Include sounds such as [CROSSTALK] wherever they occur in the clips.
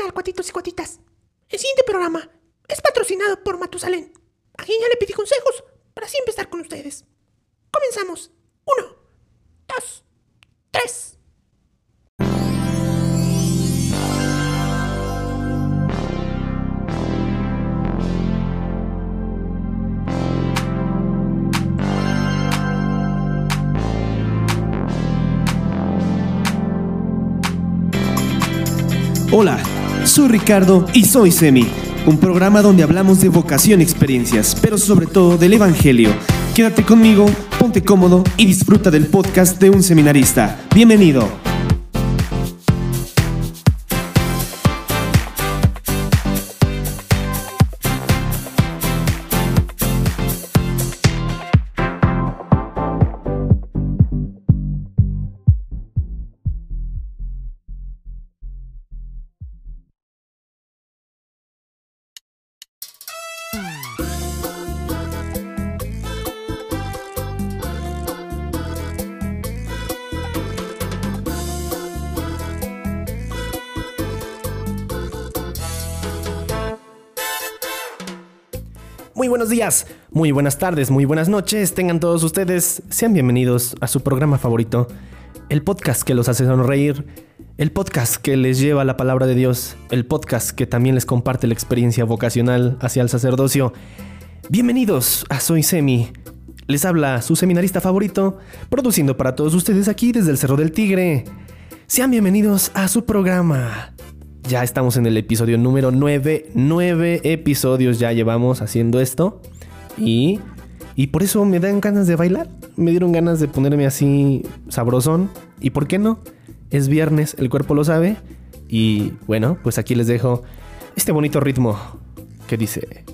tal, cuatitos y cuatitas? El siguiente programa es patrocinado por Matusalén, a quien ya le pedí consejos para siempre estar con ustedes. Comenzamos. Uno, dos, tres. Hola, soy Ricardo y soy Semi, un programa donde hablamos de vocación y experiencias, pero sobre todo del Evangelio. Quédate conmigo, ponte cómodo y disfruta del podcast de un seminarista. Bienvenido. Muy buenas tardes, muy buenas noches. Tengan todos ustedes, sean bienvenidos a su programa favorito, el podcast que los hace sonreír, el podcast que les lleva la palabra de Dios, el podcast que también les comparte la experiencia vocacional hacia el sacerdocio. Bienvenidos a Soy Semi. Les habla su seminarista favorito, produciendo para todos ustedes aquí desde el Cerro del Tigre. Sean bienvenidos a su programa. Ya estamos en el episodio número 9. 9 episodios ya llevamos haciendo esto. Y, y por eso me dan ganas de bailar. Me dieron ganas de ponerme así sabrosón. ¿Y por qué no? Es viernes, el cuerpo lo sabe. Y bueno, pues aquí les dejo este bonito ritmo que dice...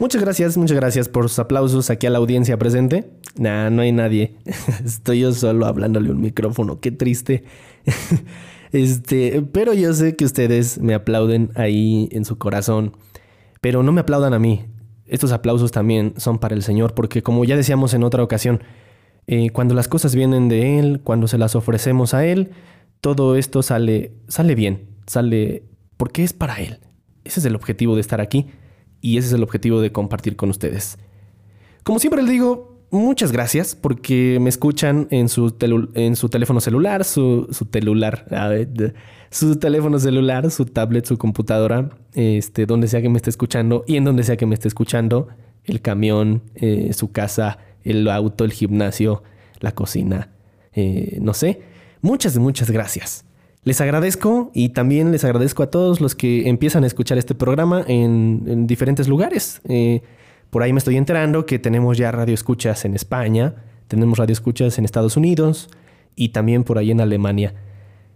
Muchas gracias, muchas gracias por sus aplausos aquí a la audiencia presente. Nah, no hay nadie. [LAUGHS] Estoy yo solo hablándole un micrófono, qué triste. [LAUGHS] Este, pero yo sé que ustedes me aplauden ahí en su corazón. Pero no me aplaudan a mí. Estos aplausos también son para el Señor, porque como ya decíamos en otra ocasión, eh, cuando las cosas vienen de Él, cuando se las ofrecemos a Él, todo esto sale, sale bien, sale porque es para Él. Ese es el objetivo de estar aquí y ese es el objetivo de compartir con ustedes. Como siempre les digo, muchas gracias porque me escuchan en su, en su teléfono celular, su, su telular, su teléfono celular, su tablet, su computadora, este, donde sea que me esté escuchando y en donde sea que me esté escuchando, el camión, eh, su casa, el auto, el gimnasio, la cocina, eh, no sé. Muchas, muchas gracias. Les agradezco y también les agradezco a todos los que empiezan a escuchar este programa en, diferentes lugares. Eh, por ahí me estoy enterando que tenemos ya radio escuchas en España, tenemos radio escuchas en Estados Unidos y también por ahí en Alemania.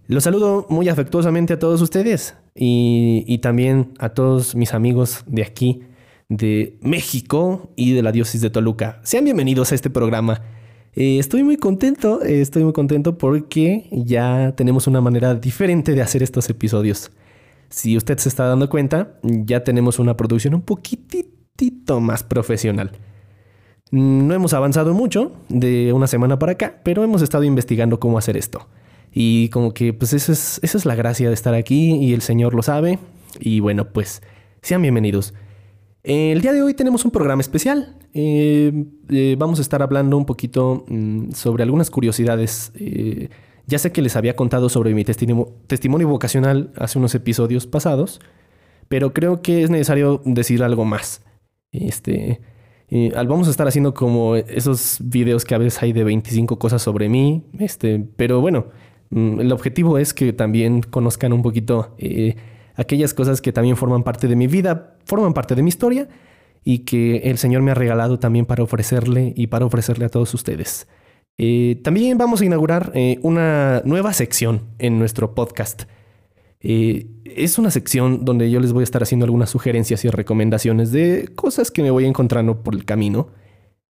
Los saludo muy afectuosamente a todos ustedes y, y también a todos mis amigos de aquí, de México y de la diócesis de Toluca. Sean bienvenidos a este programa. Eh, estoy muy contento, eh, estoy muy contento porque ya tenemos una manera diferente de hacer estos episodios. Si usted se está dando cuenta, ya tenemos una producción un poquitito más profesional. No hemos avanzado mucho de una semana para acá, pero hemos estado investigando cómo hacer esto. Y como que pues esa es, esa es la gracia de estar aquí y el Señor lo sabe. Y bueno, pues sean bienvenidos. El día de hoy tenemos un programa especial. Eh, eh, vamos a estar hablando un poquito mm, sobre algunas curiosidades. Eh, ya sé que les había contado sobre mi testimonio, vocacional hace unos episodios pasados, pero creo que es necesario decir algo más. Este, vamos a estar haciendo como esos videos que a veces hay de 25 cosas sobre mí. Este, pero bueno, mm, el objetivo es que también conozcan un poquito aquellas cosas que también forman parte de mi vida, forman parte de mi historia y que el Señor me ha regalado también para ofrecerle y para ofrecerle a todos ustedes. Eh, también vamos a inaugurar eh, una nueva sección en nuestro podcast. Eh, es una sección donde yo les voy a estar haciendo algunas sugerencias y recomendaciones de cosas que me voy encontrando por el camino.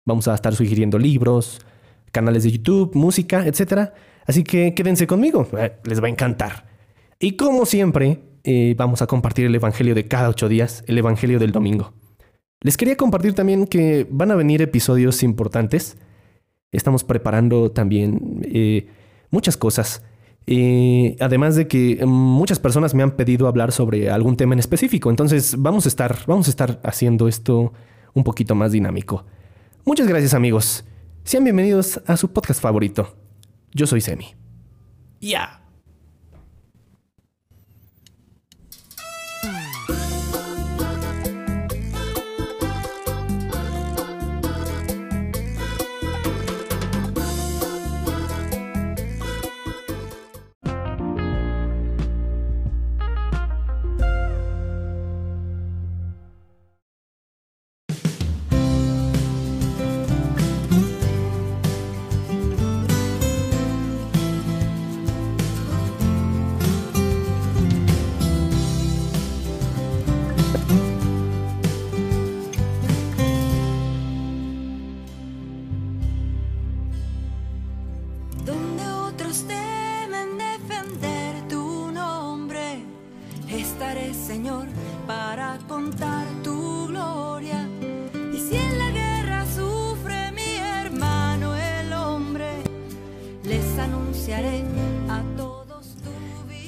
Vamos a estar sugiriendo libros, canales de YouTube, música, etc. Así que quédense conmigo, les va a encantar. Y como siempre, eh, vamos a compartir el Evangelio de cada ocho días, el Evangelio del domingo. Les quería compartir también que van a venir episodios importantes. Estamos preparando también eh, muchas cosas. Eh, además de que muchas personas me han pedido hablar sobre algún tema en específico. Entonces vamos a estar, vamos a estar haciendo esto un poquito más dinámico. Muchas gracias amigos. Sean bienvenidos a su podcast favorito. Yo soy Semi. Ya.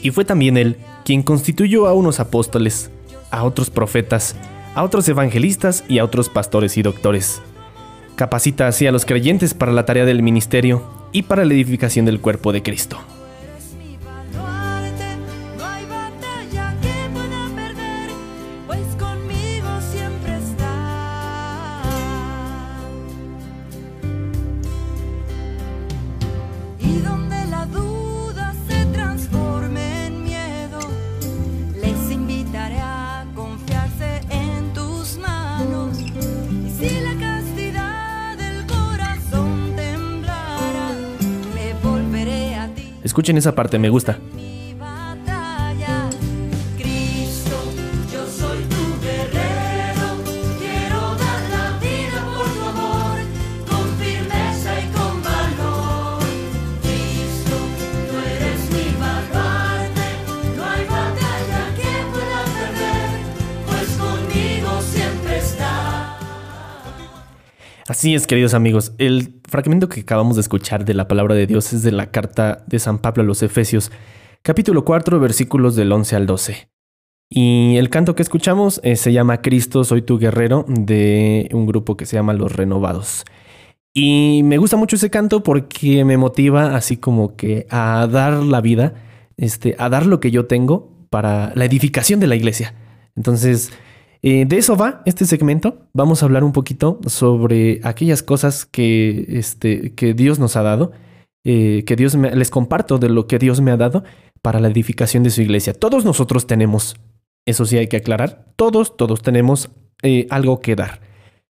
Y fue también él quien constituyó a unos apóstoles, a otros profetas, a otros evangelistas y a otros pastores y doctores. Capacita así a los creyentes para la tarea del ministerio y para la edificación del cuerpo de Cristo. Escuchen esa parte, me gusta. Así es, queridos amigos. El fragmento que acabamos de escuchar de la palabra de Dios es de la carta de San Pablo a los Efesios, capítulo 4, versículos del 11 al 12. Y el canto que escuchamos eh, se llama Cristo, soy tu guerrero, de un grupo que se llama Los Renovados. Y me gusta mucho ese canto porque me motiva así como que a dar la vida, este, a dar lo que yo tengo para la edificación de la iglesia. Entonces, eh, de eso va este segmento. Vamos a hablar un poquito sobre aquellas cosas que, este, que Dios nos ha dado, eh, que Dios me, les comparto de lo que Dios me ha dado para la edificación de su iglesia. Todos nosotros tenemos, eso sí hay que aclarar, todos, todos tenemos eh, algo que dar.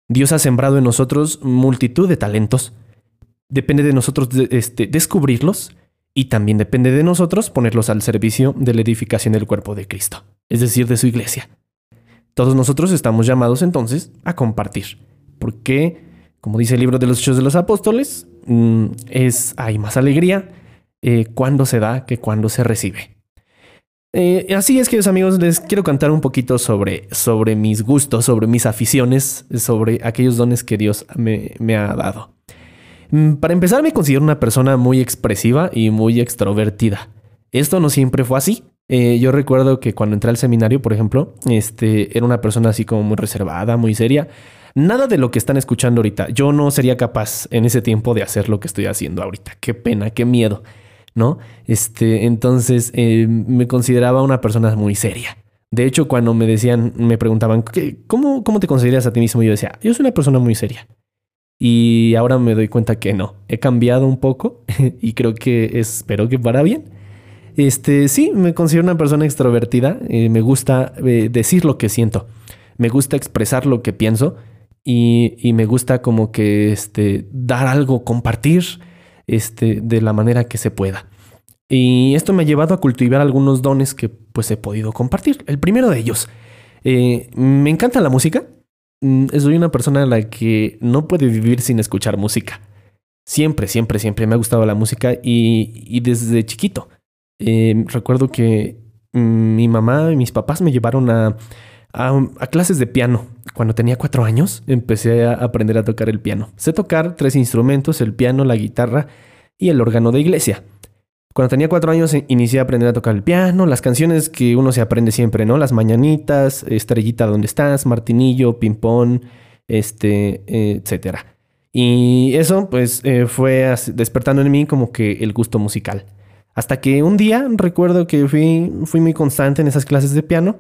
Dios ha sembrado en nosotros multitud de talentos. Depende de nosotros este, descubrirlos y también depende de nosotros ponerlos al servicio de la edificación del cuerpo de Cristo, es decir, de su iglesia. Todos nosotros estamos llamados entonces a compartir, porque, como dice el libro de los Hechos de los Apóstoles, mm, es hay más alegría eh, cuando se da que cuando se recibe. Eh, así es, queridos amigos, les quiero contar un poquito sobre, sobre mis gustos, sobre mis aficiones, sobre aquellos dones que Dios me, ha dado. Mm, para empezar, me considero una persona muy expresiva y muy extrovertida. Esto no siempre fue así. Eh, yo recuerdo que cuando entré al seminario, por ejemplo, este, era una persona así como muy reservada, muy seria. Nada de lo que están escuchando ahorita. Yo no sería capaz en ese tiempo de hacer lo que estoy haciendo ahorita. Qué pena, qué miedo, ¿no? Este, entonces eh, me consideraba una persona muy seria. De hecho, cuando me decían, me preguntaban, ¿cómo, ¿cómo te consideras a ti mismo? Yo decía, yo soy una persona muy seria. Y ahora me doy cuenta que no. He cambiado un poco [LAUGHS] y creo que espero que para bien. Este, sí, me considero una persona extrovertida. Eh, me gusta eh, decir lo que siento. Me gusta expresar lo que pienso. Y, me gusta como que este, dar algo, compartir este, de la manera que se pueda. Y esto me ha llevado a cultivar algunos dones que pues he podido compartir. El primero de ellos, eh, me encanta la música. Mm, soy una persona a la que no puede vivir sin escuchar música. Siempre, siempre, siempre me ha gustado la música y, y desde chiquito. Em, recuerdo que mi mamá y mis papás me llevaron a, clases de piano. Cuando tenía cuatro años empecé a aprender a tocar el piano. Sé tocar tres instrumentos, el piano, la guitarra y el órgano de iglesia. Cuando tenía cuatro años eh, inicié a aprender a tocar el piano, las canciones que uno se aprende siempre, ¿no? Las mañanitas, Estrellita, ¿dónde estás? Martinillo, Pimpón, este, etcétera. Y eso pues eh, fue despertando en mí como que el gusto musical. Hasta que un día recuerdo que fui, muy constante en esas clases de piano.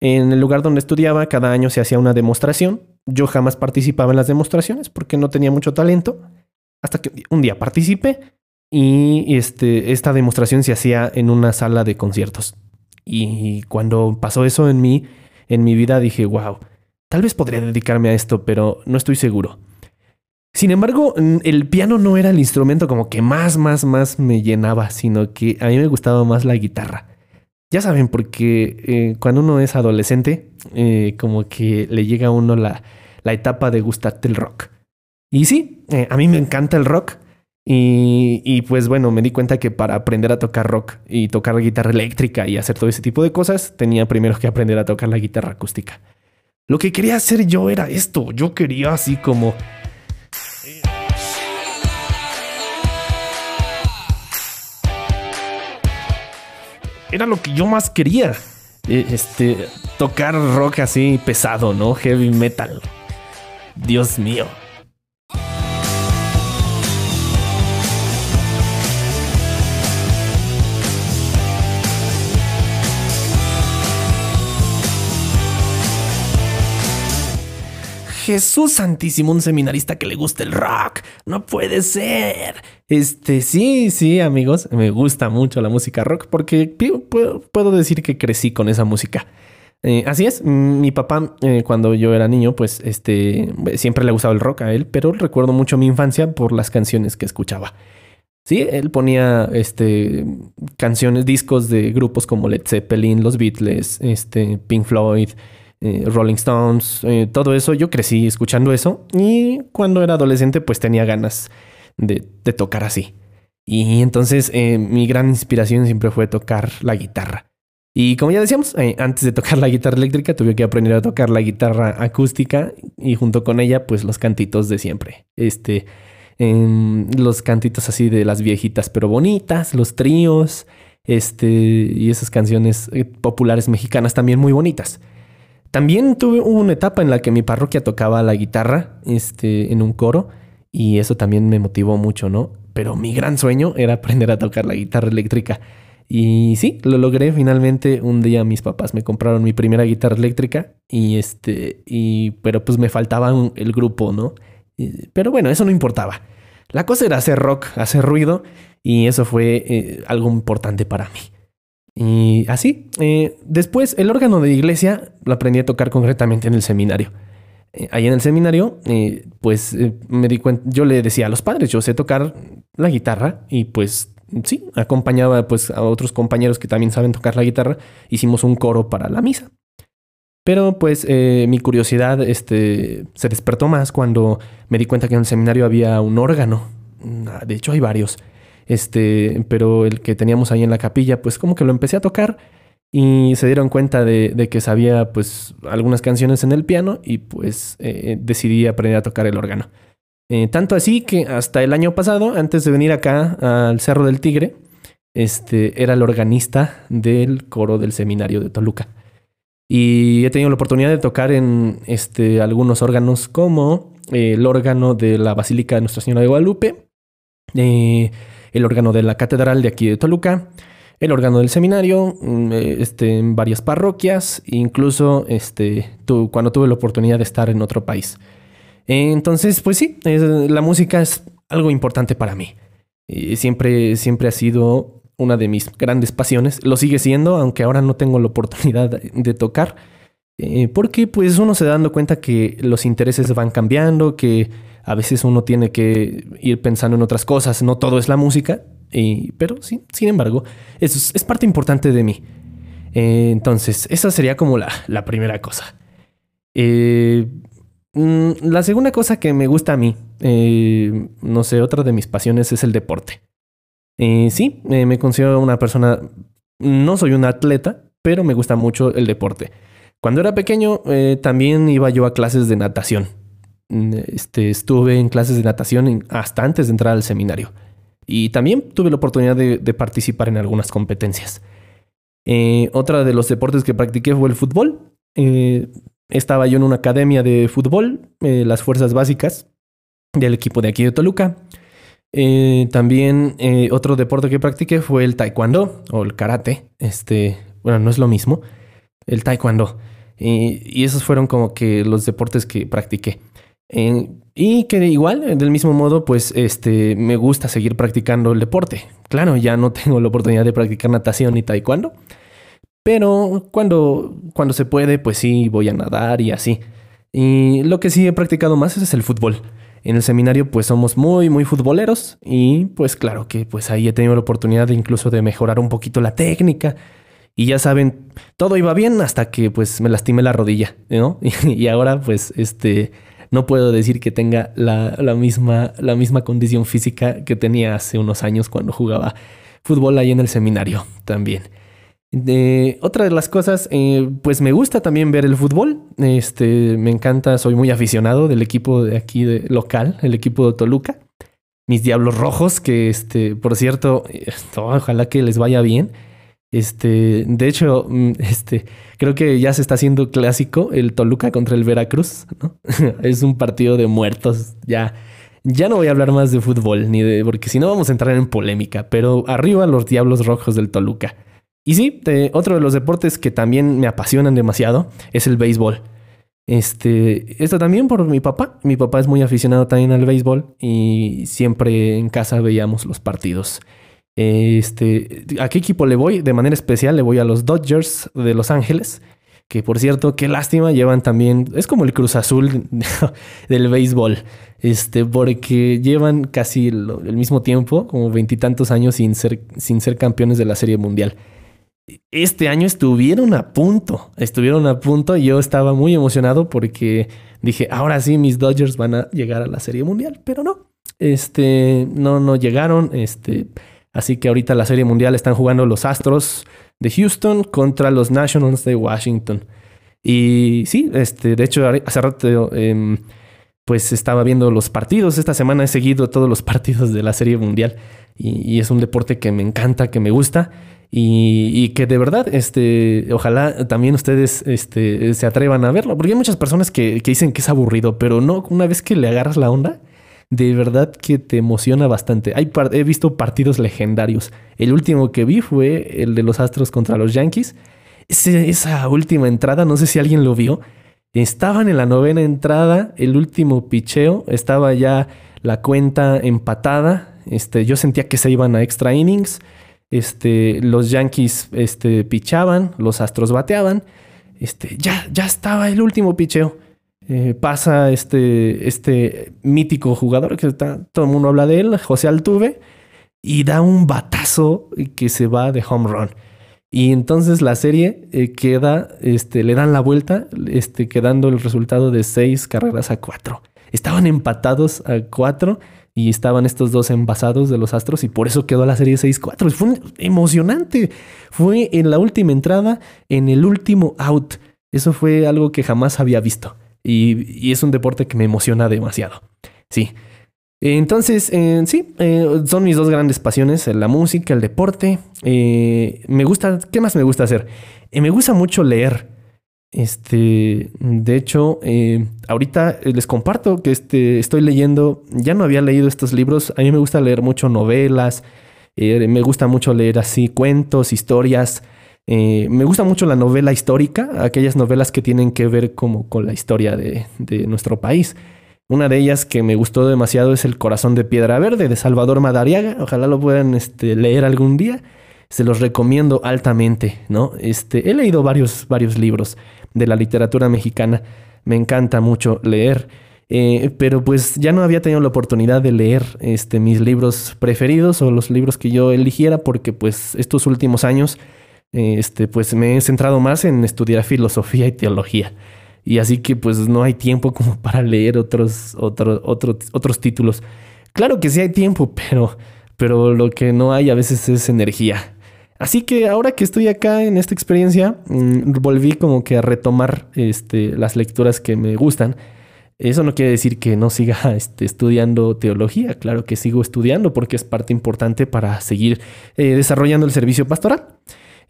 En el lugar donde estudiaba cada año se hacía una demostración. Yo jamás participaba en las demostraciones porque no tenía mucho talento. Hasta que un día participé y este, esta demostración se hacía en una sala de conciertos. Y cuando pasó eso en mí, en mi vida, dije, wow, tal vez podría dedicarme a esto, pero no estoy seguro. Sin embargo, el piano no era el instrumento como que más, más, más me llenaba, sino que a mí me gustaba más la guitarra. Ya saben, porque eh, cuando uno es adolescente, eh, como que le llega a uno la, etapa de gustarte el rock. Y sí, eh, a mí me encanta el rock. Y, y, pues bueno, me di cuenta que para aprender a tocar rock y tocar guitarra eléctrica y hacer todo ese tipo de cosas, tenía primero que aprender a tocar la guitarra acústica. Lo que quería hacer yo era esto. Yo quería así como era lo que yo más quería. Eh, este, tocar rock así pesado, ¿no? Heavy metal. Dios mío. Jesús Santísimo, un seminarista que le gusta el rock. No puede ser. Este, sí, sí, amigos, me gusta mucho la música rock porque puedo, decir que crecí con esa música. Eh, así es, mi papá eh, cuando yo era niño, pues este, siempre le gustaba el rock a él, pero recuerdo mucho mi infancia por las canciones que escuchaba. Sí, él ponía este, canciones, discos de grupos como Led Zeppelin, los Beatles, este, Pink Floyd, eh, Rolling Stones, eh, todo eso. Yo crecí escuchando eso y cuando era adolescente pues tenía ganas de, tocar así. Y entonces eh, mi gran inspiración siempre fue tocar la guitarra. Y como ya decíamos, antes de tocar la guitarra eléctrica tuve que aprender a tocar la guitarra acústica y junto con ella pues los cantitos de siempre. Este, em, los cantitos así de las viejitas pero bonitas, los tríos, este, y esas canciones populares mexicanas también muy bonitas. También tuve una etapa en la que mi parroquia tocaba la guitarra este, en un coro y eso también me motivó mucho, ¿no? Pero mi gran sueño era aprender a tocar la guitarra eléctrica. Y sí, lo logré finalmente. Un día mis papás me compraron mi primera guitarra eléctrica y este, y, pero pues me faltaba el grupo, ¿no? pero bueno, eso no importaba. La cosa era hacer rock, hacer ruido y eso fue eh, algo importante para mí. Y así, eh, después el órgano de iglesia lo aprendí a tocar concretamente en el seminario. Eh, ahí en el seminario, eh, pues me di cuenta, yo le decía a los padres, yo sé tocar la guitarra y pues sí, acompañaba pues a otros compañeros que también saben tocar la guitarra, hicimos un coro para la misa. Pero pues mi curiosidad este, se despertó más cuando me di cuenta que en el seminario había un órgano. De hecho hay varios. Este, pero el que teníamos ahí en la capilla, pues como que lo empecé a tocar y se dieron cuenta de, que sabía pues algunas canciones en el piano y pues eh, decidí aprender a tocar el órgano. Eh, tanto así que hasta el año pasado, antes de venir acá al Cerro del Tigre, este, era el organista del coro del seminario de Toluca. Y he tenido la oportunidad de tocar en este, algunos órganos como el órgano de la Basílica de Nuestra Señora de Guadalupe, eh, el órgano de la catedral de aquí de Toluca, el órgano del seminario, mm, eh, este, en varias parroquias, incluso este, cuando tuve la oportunidad de estar en otro país. Entonces, pues sí, la música es algo importante para mí. siempre, siempre ha sido una de mis grandes pasiones. Lo sigue siendo, aunque ahora no tengo la oportunidad de tocar. Eh, porque pues uno se da dando cuenta que los intereses van cambiando, que a veces uno tiene que ir pensando en otras cosas, no todo es la música, pero sí, sin embargo, es, parte importante de mí. Eh, entonces, esa sería como la, primera cosa. Eh, mm, la segunda cosa que me gusta a mí, eh, no sé, otra de mis pasiones es el deporte. sí, me considero una persona, no soy un atleta, pero me gusta mucho el deporte. Cuando era pequeño también iba yo a clases de natación. Mm, este, estuve en clases de natación hasta antes de entrar al seminario. Y también tuve la oportunidad de, participar en algunas competencias. Eh, otra de los deportes que practiqué fue el fútbol. Eh, estaba yo en una academia de fútbol, las fuerzas básicas del equipo de aquí de Toluca. también otro deporte que practiqué fue el taekwondo o el karate. Este, bueno, no es lo mismo. El taekwondo. Y, esos fueron como que los deportes que practiqué. Eh, y que igual, del mismo modo, pues este, me gusta seguir practicando el deporte. Claro, ya no [LAUGHS] tengo la oportunidad de practicar natación ni taekwondo. Pero cuando, cuando se puede, pues sí, voy a nadar y así. Y lo que sí he practicado más es el fútbol. En el seminario pues somos muy, muy futboleros y pues claro que pues ahí he tenido la oportunidad incluso de mejorar un poquito la técnica y ya saben, todo iba bien hasta que pues me lastimé la rodilla, ¿no? [LAUGHS] Y, ahora pues este no puedo decir que tenga la, misma, la misma condición física que tenía hace unos años cuando jugaba fútbol ahí en el seminario también. otra de las cosas, eh, pues me gusta también ver el fútbol. Este, me encanta, soy muy aficionado del equipo de aquí de, local, el equipo de Toluca. Mis Diablos Rojos, que este, por cierto, [LAUGHS] ojalá que les vaya bien. Este, de hecho, mm, [LAUGHS] este, creo que ya se está haciendo clásico el Toluca contra el Veracruz, ¿no? [LAUGHS] es un partido de muertos. Ya, ya no voy a hablar más de fútbol, ni de, porque si no vamos a entrar en polémica, pero arriba los Diablos Rojos del Toluca. Y sí, otro de los deportes que también me apasionan demasiado es el béisbol. Este, esto también por mi papá. Mi papá es muy aficionado también al béisbol y siempre en casa veíamos los partidos. Este, ¿A qué equipo le voy? De manera especial le voy a los Dodgers de Los Ángeles. Que por cierto, qué lástima, llevan también. Es como el Cruz Azul [LAUGHS] del béisbol. Este, porque llevan casi el mismo tiempo, como veintitantos años sin ser, sin ser campeones de la Serie Mundial. Este año estuvieron a punto, estuvieron a punto. Yo estaba muy emocionado porque dije, ahora sí, mis Dodgers van a llegar a la Serie Mundial, pero no. Este, no, no llegaron. Este, Así que ahorita la Serie Mundial están jugando los Astros de Houston contra los Nationals de Washington. Y sí, este, de hecho, hace rato em, pues estaba viendo los partidos. Esta semana he seguido todos los [LAUGHS] partidos de la Serie Mundial. Y, es un deporte que me encanta, que me gusta. Y, que de verdad, este, ojalá también ustedes este, se atrevan a verlo. Porque hay muchas personas que, que dicen que es aburrido, pero no, una vez que le agarras la onda, de verdad que te emociona bastante. He visto partidos legendarios. El último que vi fue el de los Astros contra los Yankees. esa última entrada, no sé si alguien lo vio. Estaban en la novena entrada, el último picheo, estaba ya la cuenta empatada. Este, yo sentía que se iban a extra innings. Este, los Yankees este, pichaban, los Astros bateaban. Ya, ya estaba el último picheo. Eh, pasa este, este mítico jugador que todo el mundo habla de él, José Altuve, y da un batazo que se va de home run. Y entonces la serie eh, queda, este, le dan la vuelta, este, quedando el resultado de seis carreras a cuatro. Estaban empatados a cuatro y estaban estos dos envasados de los Astros y por eso quedó la serie 6-4. Fue emocionante. Fue en la última entrada, en el último out. Eso fue algo que jamás había visto. Y, es un deporte que me emociona demasiado. Sí. Entonces, eh, sí, eh, son mis dos grandes pasiones, la música, el deporte. Eh, me gusta, ¿qué más me gusta hacer? me gusta mucho leer. Este, de hecho, ahorita les comparto que este, estoy leyendo, ya no había leído estos libros, a mí me gusta leer mucho novelas, me gusta mucho leer así cuentos, historias, eh, me gusta mucho la novela histórica, aquellas novelas que tienen que ver como con la historia de, nuestro país. Una de ellas que me gustó demasiado es El corazón de piedra verde de Salvador Madariaga. Ojalá lo puedan este, leer algún día. Se los recomiendo altamente, ¿no? Este, he leído varios, varios libros de la literatura mexicana. Me encanta mucho leer. Eh, pero pues ya no había tenido la oportunidad de leer este, mis libros preferidos o los libros que yo eligiera porque pues estos últimos años este, pues me he centrado más en estudiar filosofía y teología. Y así que pues no hay tiempo como [LAUGHS] para leer otros, otros, otros títulos. Claro que sí hay tiempo, [LAUGHS] pero, pero lo que no hay a veces es energía. Así que ahora que estoy acá en esta experiencia, mm, volví como que a retomar este, las lecturas que me gustan. Eso no quiere decir que no siga [LAUGHS] este, estudiando teología, claro que sigo estudiando porque es parte importante para seguir eh, desarrollando el servicio pastoral.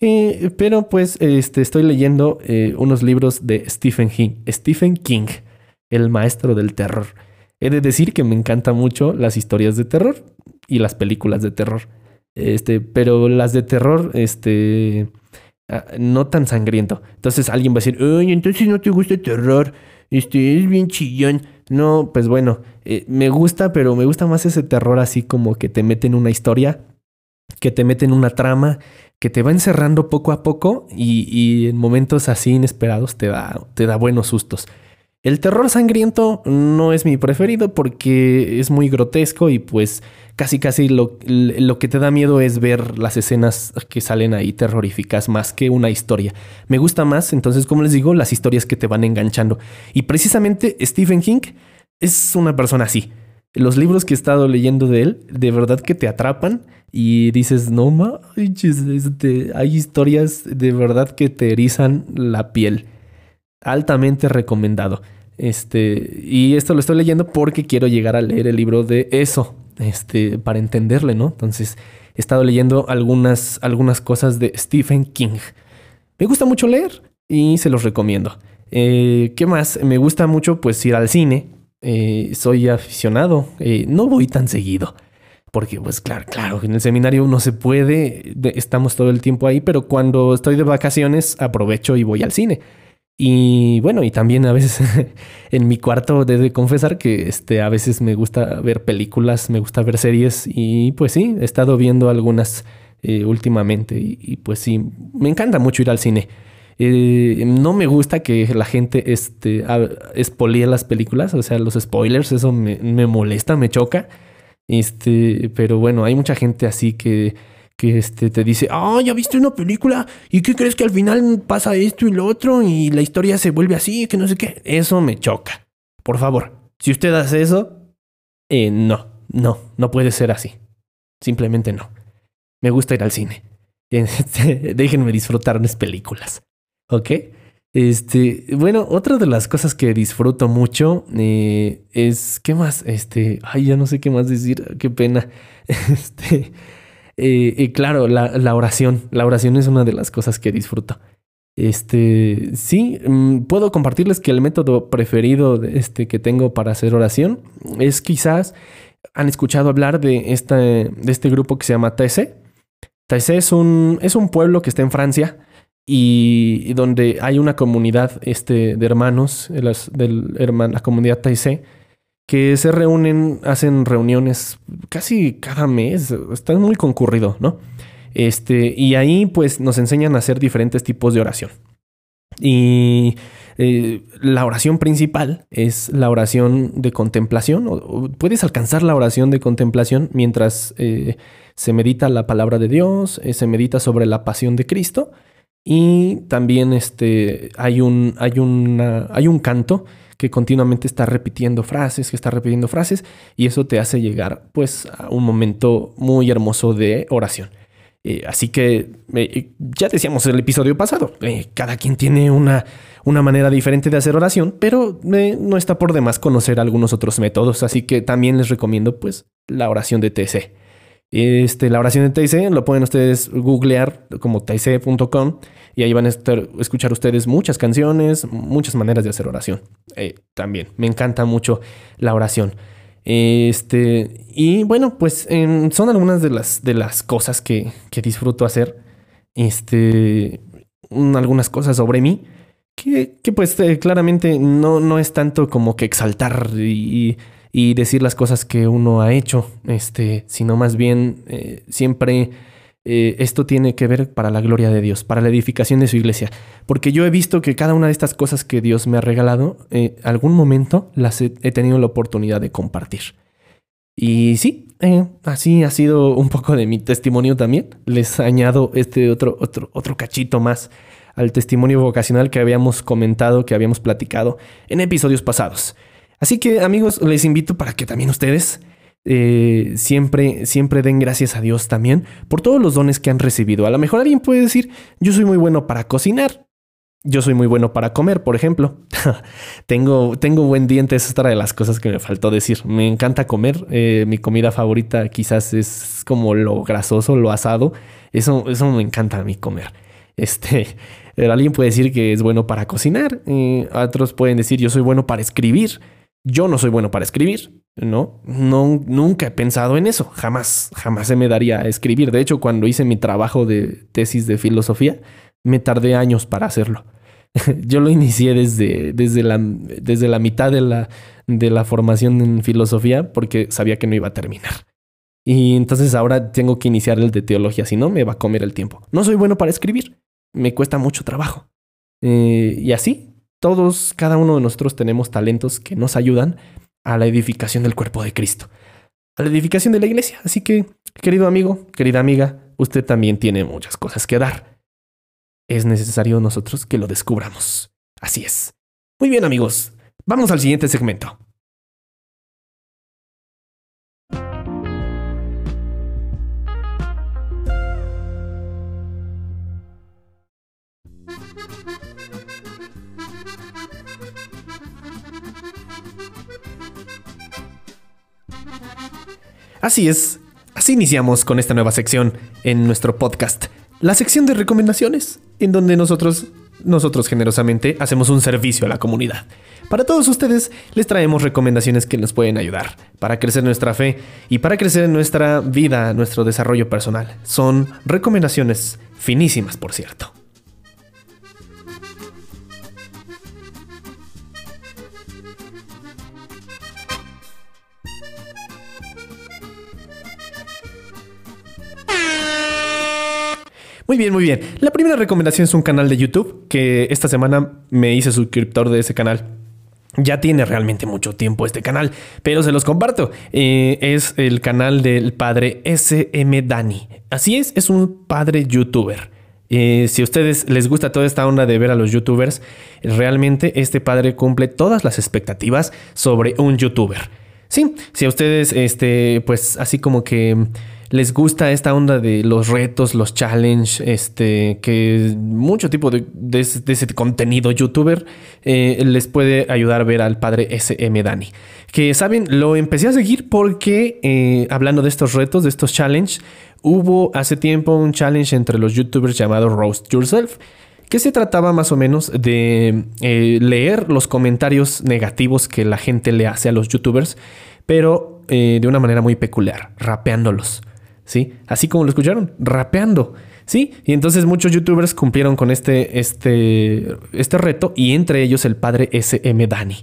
Eh, pero pues este, estoy leyendo eh, unos libros de Stephen King, Stephen King, el maestro del terror. He de decir que me encantan mucho las historias de terror y las películas de terror. Este, pero las de terror, este, ah, no tan sangriento. Entonces alguien va a decir, oye, entonces no te gusta el terror, este, es bien chillón. No, pues bueno, eh, me gusta, pero me gusta más ese terror así como que te mete en una historia, que te mete en una trama, que te va encerrando poco a poco y, en momentos así inesperados te da, te da buenos sustos. El terror sangriento no es mi preferido porque es muy grotesco y pues casi casi lo, lo, que te da miedo es ver las escenas que salen ahí terroríficas más que una historia. Me gusta más, entonces como les digo, las historias que te van enganchando. Y precisamente Stephen King es una persona así. Los libros que he estado leyendo de él, de verdad que te atrapan y dices, no manches, este, hay historias de verdad que te erizan la piel. Altamente recomendado. Este, y esto lo estoy leyendo porque quiero llegar a leer el libro de eso, este, para entenderle, ¿no? Entonces, he estado leyendo algunas, algunas cosas de Stephen King. Me gusta mucho leer y se los recomiendo. Eh, ¿Qué más? Me gusta mucho pues ir al cine. Eh, soy aficionado. Eh, no voy tan seguido. Porque pues claro, claro, en el seminario no se puede. estamos todo el tiempo ahí. Pero cuando estoy de vacaciones aprovecho y voy al cine. Y bueno, y también a veces [LAUGHS] en mi cuarto debo confesar que este, a veces me gusta ver películas, me gusta ver series y pues sí, he estado viendo algunas eh, últimamente y, pues sí, me encanta mucho ir al cine. Eh, no me gusta que la gente este, las películas, o sea, los spoilers, eso me, me molesta, me choca. Este, pero bueno, hay mucha gente así que que este, te dice, ah, ya viste una película y qué crees que al final pasa esto y lo otro y la historia se vuelve así, que no sé qué. Eso me choca. Por favor, si usted hace eso, eh, no, no, no puede ser así. Simplemente no. Me gusta ir al cine. [LAUGHS] Este, déjenme disfrutar unas películas. ¿Ok? Este, bueno, otra de las cosas que disfruto mucho eh, es, ¿qué más? Este, ay, ya no sé qué más decir, qué pena. [LAUGHS] Este, eh, claro, la, oración. La oración es una de las cosas que disfruto. Este, sí, mm, puedo compartirles que el método preferido este que tengo para hacer oración es quizás han escuchado hablar de, esta, de este grupo que se llama TC. TC es un, es un pueblo que está en Francia y, donde hay una comunidad este, de hermanos, de la comunidad TC que se reúnen, hacen reuniones casi cada mes, está muy concurrido, ¿no? Este, y ahí pues nos enseñan a hacer diferentes tipos de oración. Y eh, la oración principal es la oración de contemplación. O, puedes alcanzar la oración de contemplación mientras eh, se medita la palabra de Dios, eh, se medita sobre la pasión de Cristo. Y también este, hay, un, hay, una, hay un canto que continuamente está repitiendo frases, que está repitiendo frases, y eso te hace llegar pues a un momento muy hermoso de oración. Eh, así que eh, ya decíamos en el episodio pasado, eh, cada quien tiene una, una manera diferente de hacer oración, pero no está por demás conocer algunos otros métodos, así que también les recomiendo pues la oración de TC. Este, la oración de TC lo pueden ustedes googlear como tc.com y ahí van a escuchar ustedes muchas canciones, muchas maneras de hacer oración. Eh, también me encanta mucho la oración. Este, y bueno, pues son algunas de las, de las cosas que, que disfruto hacer. Este, algunas cosas sobre mí. Que, que pues eh, claramente no, no es tanto como que exaltar y, decir las cosas que uno ha hecho, este, sino más bien eh, siempre eh, esto tiene que ver para la gloria de Dios, para la edificación de su iglesia. Porque yo he visto que cada una de estas cosas que Dios me ha regalado, eh, algún momento las he, tenido la oportunidad de compartir. Y sí, eh, así ha sido un poco de mi testimonio también. Les añado este otro, otro, otro cachito más al testimonio vocacional que habíamos comentado, que habíamos platicado en episodios pasados. Así que amigos, les invito para que también ustedes eh, siempre, siempre den gracias a Dios también por todos los dones que han recibido. A lo mejor alguien puede decir, yo soy muy bueno para cocinar. Yo soy muy bueno para comer, por ejemplo. [LAUGHS] tengo, tengo buen diente, esa es otra de las cosas que me faltó decir. Me encanta comer. Eh, mi comida favorita quizás es como lo grasoso, lo asado. Eso, eso me encanta a mí comer. Este, [LAUGHS] alguien puede decir que es bueno para cocinar. Eh, otros pueden decir yo soy bueno para escribir. Yo no soy bueno para escribir. No, no, nunca he pensado en eso. Jamás, jamás se me daría a escribir. De hecho, cuando hice mi trabajo de tesis de filosofía, me tardé años para hacerlo. [LAUGHS] Yo lo inicié desde, desde, la, desde la mitad de la, de la formación en filosofía porque sabía que no iba a terminar. Y entonces ahora tengo que iniciar el de teología, si no me va a comer el tiempo. No soy bueno para escribir, me cuesta mucho trabajo. Eh, y así, todos, cada uno de nosotros tenemos talentos que nos ayudan a la edificación del cuerpo de Cristo, a la edificación de la iglesia. Así que, querido amigo, querida amiga, usted también tiene muchas cosas que dar es necesario nosotros que lo descubramos. Así es. Muy bien amigos, vamos al siguiente segmento. Así es, así iniciamos con esta nueva sección en nuestro podcast la sección de recomendaciones, en donde nosotros, nosotros generosamente hacemos un servicio a la comunidad. Para todos ustedes les traemos recomendaciones que nos pueden ayudar para crecer nuestra fe y para crecer nuestra vida, nuestro desarrollo personal. Son recomendaciones finísimas, por cierto. Muy bien, muy bien. La primera recomendación es un canal de YouTube que esta semana me hice suscriptor de ese canal. Ya tiene realmente mucho tiempo este canal, pero se los comparto. Eh, es el canal del padre SM Dani. Así es, es un padre youtuber. Eh, si a ustedes les gusta toda esta onda de ver a los youtubers, realmente este padre cumple todas las expectativas sobre un youtuber. Sí, si a ustedes, este, pues así como que les gusta esta onda de los retos, los challenges, este, que mucho tipo de, ese contenido youtuber eh, les puede ayudar a ver al padre SM Dani. Que saben, lo empecé a seguir porque eh, hablando de estos retos, de estos challenges, hubo hace tiempo un challenge entre los youtubers llamado Roast Yourself que se trataba más o menos de eh, leer los comentarios negativos que la gente le hace a los youtubers, pero de una manera muy peculiar, rapeándolos. ¿Sí? Así como lo escucharon, rapeando, ¿sí? Y entonces muchos youtubers cumplieron con este, este, este reto y entre ellos el padre SM Dani.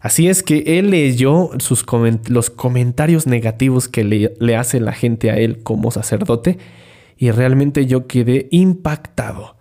Así es que él leyó sus los comentarios negativos que le, le hace la gente a él como sacerdote y realmente yo quedé impactado.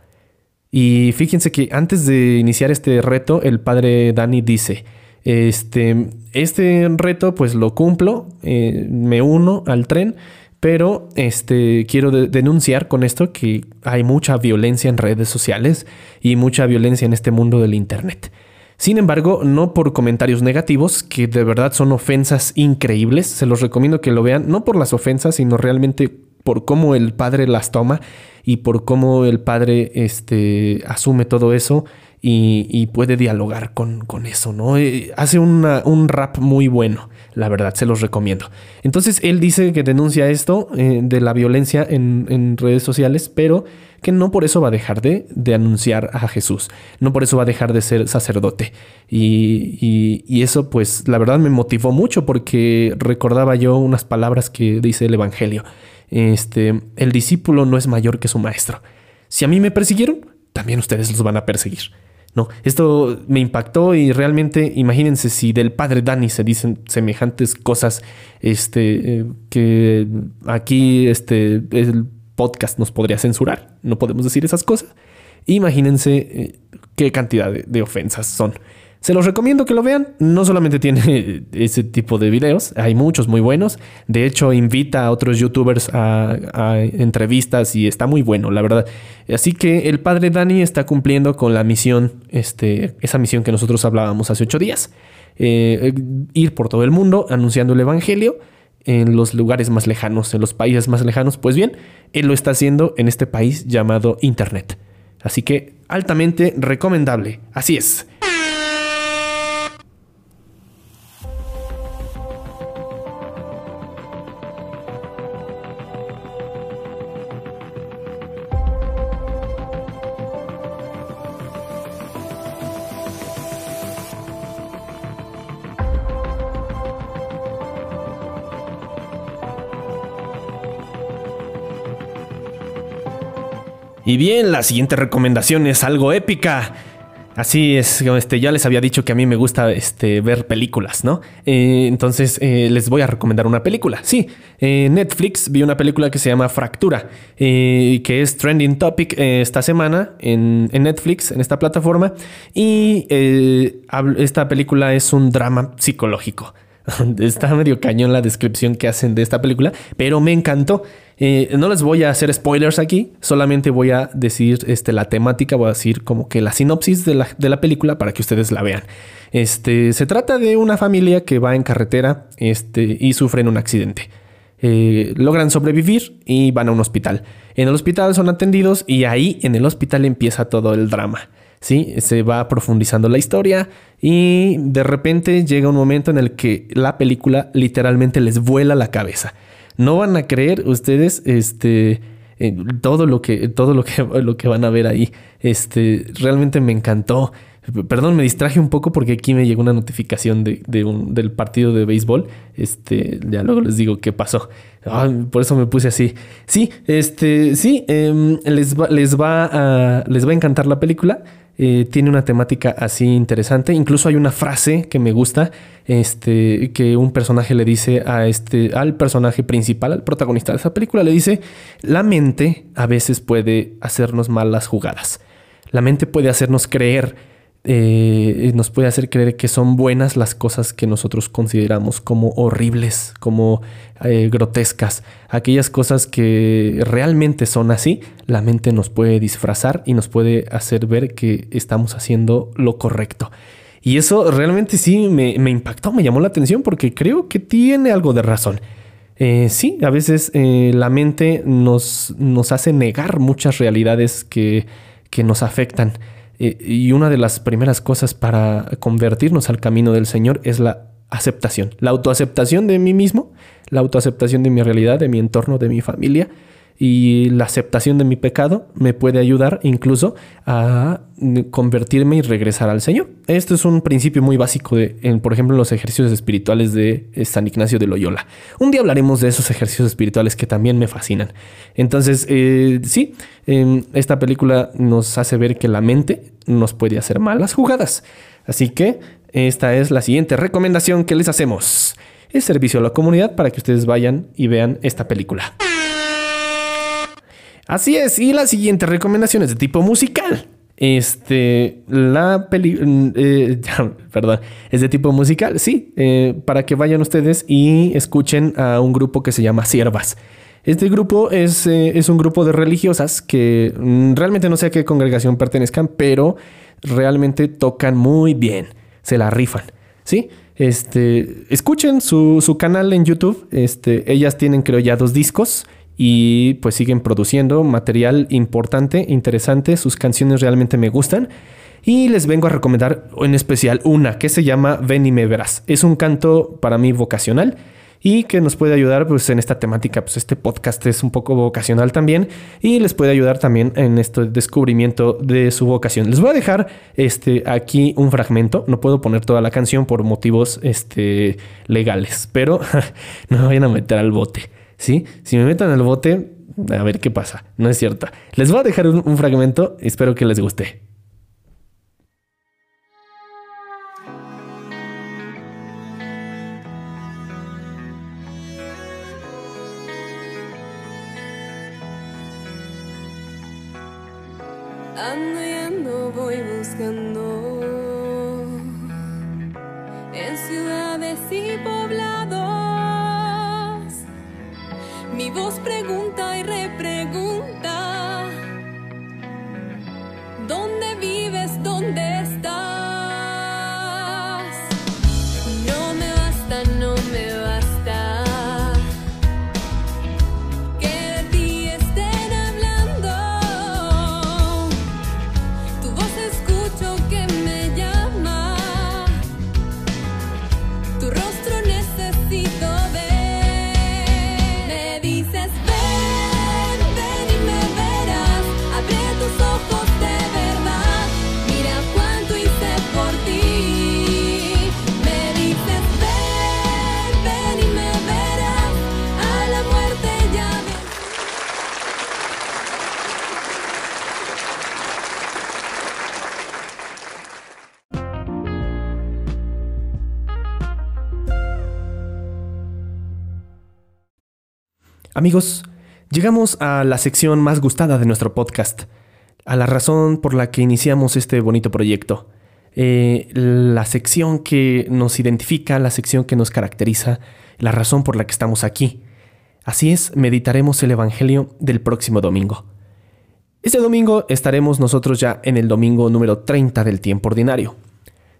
Y fíjense que antes de iniciar este reto, el padre Dani dice, este, este reto pues lo cumplo, eh, me uno al tren, pero este, quiero denunciar con esto que hay mucha violencia en redes sociales y mucha violencia en este mundo del Internet. Sin embargo, no por comentarios negativos, que de verdad son ofensas increíbles. Se los recomiendo que lo vean, no por las ofensas, sino realmente por cómo el padre las toma y por cómo el padre este, asume todo eso y, puede dialogar con, eso, ¿no? Eh, hace un rap muy bueno, la verdad, se los recomiendo. Entonces, él dice que denuncia esto eh, de la violencia en, redes sociales, pero que no por eso va a dejar de, anunciar a Jesús, no por eso va a dejar de ser sacerdote. Y, y eso, pues, la verdad me motivó mucho porque recordaba yo unas palabras que dice el Evangelio. Este, el discípulo no es mayor que su maestro. Si a mí me persiguieron, también ustedes los van a perseguir. No, esto me impactó y realmente imagínense si del padre Dani se dicen semejantes cosas, este, eh, que aquí este, el podcast nos podría censurar, no podemos decir esas cosas. Imagínense eh, qué cantidad de ofensas son. Se los recomiendo que lo vean. No solamente tiene [LAUGHS] ese tipo de videos, hay muchos muy buenos. De hecho, invita a otros youtubers a, entrevistas y está muy bueno, la verdad. Así que el padre Dani está cumpliendo con la misión, este, esa misión que nosotros hablábamos hace ocho días. Eh, ir por todo el mundo anunciando el evangelio. en los lugares más lejanos, en los países más lejanos. Pues bien, él lo está haciendo en este país llamado Internet. Así que altamente recomendable. Así es. Y bien, la siguiente recomendación es algo épica. Así es, este, ya les había dicho que a mí me gusta este, ver películas, ¿no? Eh, entonces eh, les voy a recomendar una película. Sí, en Netflix vi una película que se llama Fractura, eh, que es trending topic esta semana en, Netflix, en esta plataforma. Y esta película es un drama psicológico. [LAUGHS] Está medio cañón la descripción que hacen de esta película, pero me encantó. Eh, no les voy a hacer spoilers aquí, solamente voy a decir este, la temática, voy a decir como que la sinopsis de la, película para que ustedes la vean. Este, se trata de una familia que va en carretera este, y sufren un accidente. Eh, logran sobrevivir y van a un hospital. En el hospital son atendidos y ahí en el hospital empieza todo el drama. ¿sí? Se va profundizando la historia y de repente llega un momento en el que la película literalmente les vuela la cabeza. No van a creer ustedes este, todo, lo que, todo lo, que, [LAUGHS] lo que van a ver ahí. Este, realmente me encantó. Perdón, me distraje un poco porque aquí me llegó una notificación de, un, del partido de béisbol. Este, ya luego les digo qué pasó. por eso me puse así. Sí, este, sí, em, les, va, les, va a, les va a encantar la película. Eh, tiene una temática así interesante. Incluso hay una frase que me gusta, este, que un personaje le dice a este, al personaje principal, al protagonista de esa película, le dice, la mente a veces puede hacernos malas jugadas. La mente puede hacernos creer eh, nos puede hacer creer que son buenas las cosas que nosotros consideramos como horribles, como eh, grotescas. Aquellas cosas que realmente son así, la mente nos puede disfrazar y nos puede hacer ver que estamos haciendo lo correcto. Y eso realmente sí me, impactó, me llamó la atención porque creo que tiene algo de razón. Eh, sí, a veces la mente nos, nos hace negar muchas realidades que, que nos afectan. Y una de las primeras cosas para convertirnos al camino del Señor es la aceptación, la autoaceptación de mí mismo, la autoaceptación de mi realidad, de mi entorno, de mi familia y la aceptación de mi pecado me puede ayudar incluso a convertirme y regresar al Señor. Esto es un principio muy básico de, por ejemplo, en los ejercicios espirituales de eh, San Ignacio de Loyola. Un día hablaremos de esos ejercicios espirituales que también me fascinan. Entonces, eh, sí, em, esta película nos hace ver que la mente nos puede hacer malas jugadas. Así que esta es la siguiente recomendación que les hacemos. Es servicio a la comunidad para que ustedes vayan y vean esta película. Así es, y la siguiente recomendación es de tipo musical. Este, la peli, mm, eh, [LAUGHS] perdón, es de tipo musical, sí, eh, para que vayan ustedes y escuchen a un grupo que se llama Siervas. Este grupo es, eh, es un grupo de religiosas que mm, realmente no sé a qué congregación pertenezcan, pero realmente tocan muy bien, se la rifan, ¿sí? Este, escuchen su, su canal en YouTube, este, ellas tienen creo ya dos discos y pues siguen produciendo material importante, interesante, sus canciones realmente me gustan. Y les vengo a recomendar en especial una que se llama Ven y me verás. Es un canto para mí vocacional y que nos puede ayudar pues en esta temática, pues este podcast es un poco vocacional también y les puede ayudar también en este descubrimiento de su vocación. Les voy a dejar este aquí un fragmento, no puedo poner toda la canción por motivos este legales, pero [LAUGHS] no vayan a meter al bote. ¿Sí? Si me meto en el bote, a ver qué pasa. No es cierto. Les voy a dejar un, un fragmento, espero que les guste. Mi voz Amigos, llegamos a la sección más gustada de nuestro podcast, a la razón por la que iniciamos este bonito proyecto. Eh, la sección que nos identifica, la sección que nos caracteriza, la razón por la que estamos aquí. Así es, meditaremos el Evangelio del próximo domingo. Este domingo estaremos nosotros ya en el domingo número 30 del tiempo ordinario.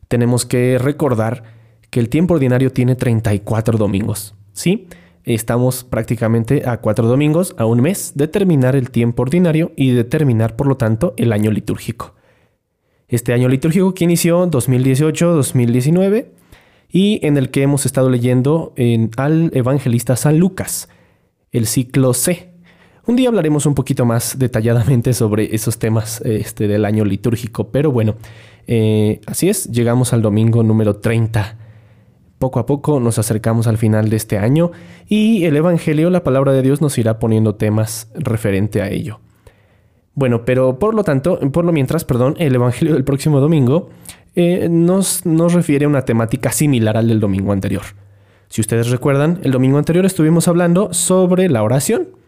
Tenemos que recordar que el tiempo ordinario tiene 34 domingos. ¿Sí? Estamos prácticamente a cuatro domingos, a un mes, de terminar el tiempo ordinario y de terminar, por lo tanto, el año litúrgico. Este año litúrgico que inició 2018-2019 y en el que hemos estado leyendo en, al evangelista San Lucas, el ciclo C, un día hablaremos un poquito más detalladamente sobre esos temas este, del año litúrgico, pero bueno, eh, así es, llegamos al domingo número 30. Poco a poco nos acercamos al final de este año y el Evangelio, la palabra de Dios, nos irá poniendo temas referente a ello. Bueno, pero por lo tanto, por lo mientras, perdón, el Evangelio del próximo domingo eh, nos, nos refiere a una temática similar al del domingo anterior. Si ustedes recuerdan, el domingo anterior estuvimos hablando sobre la oración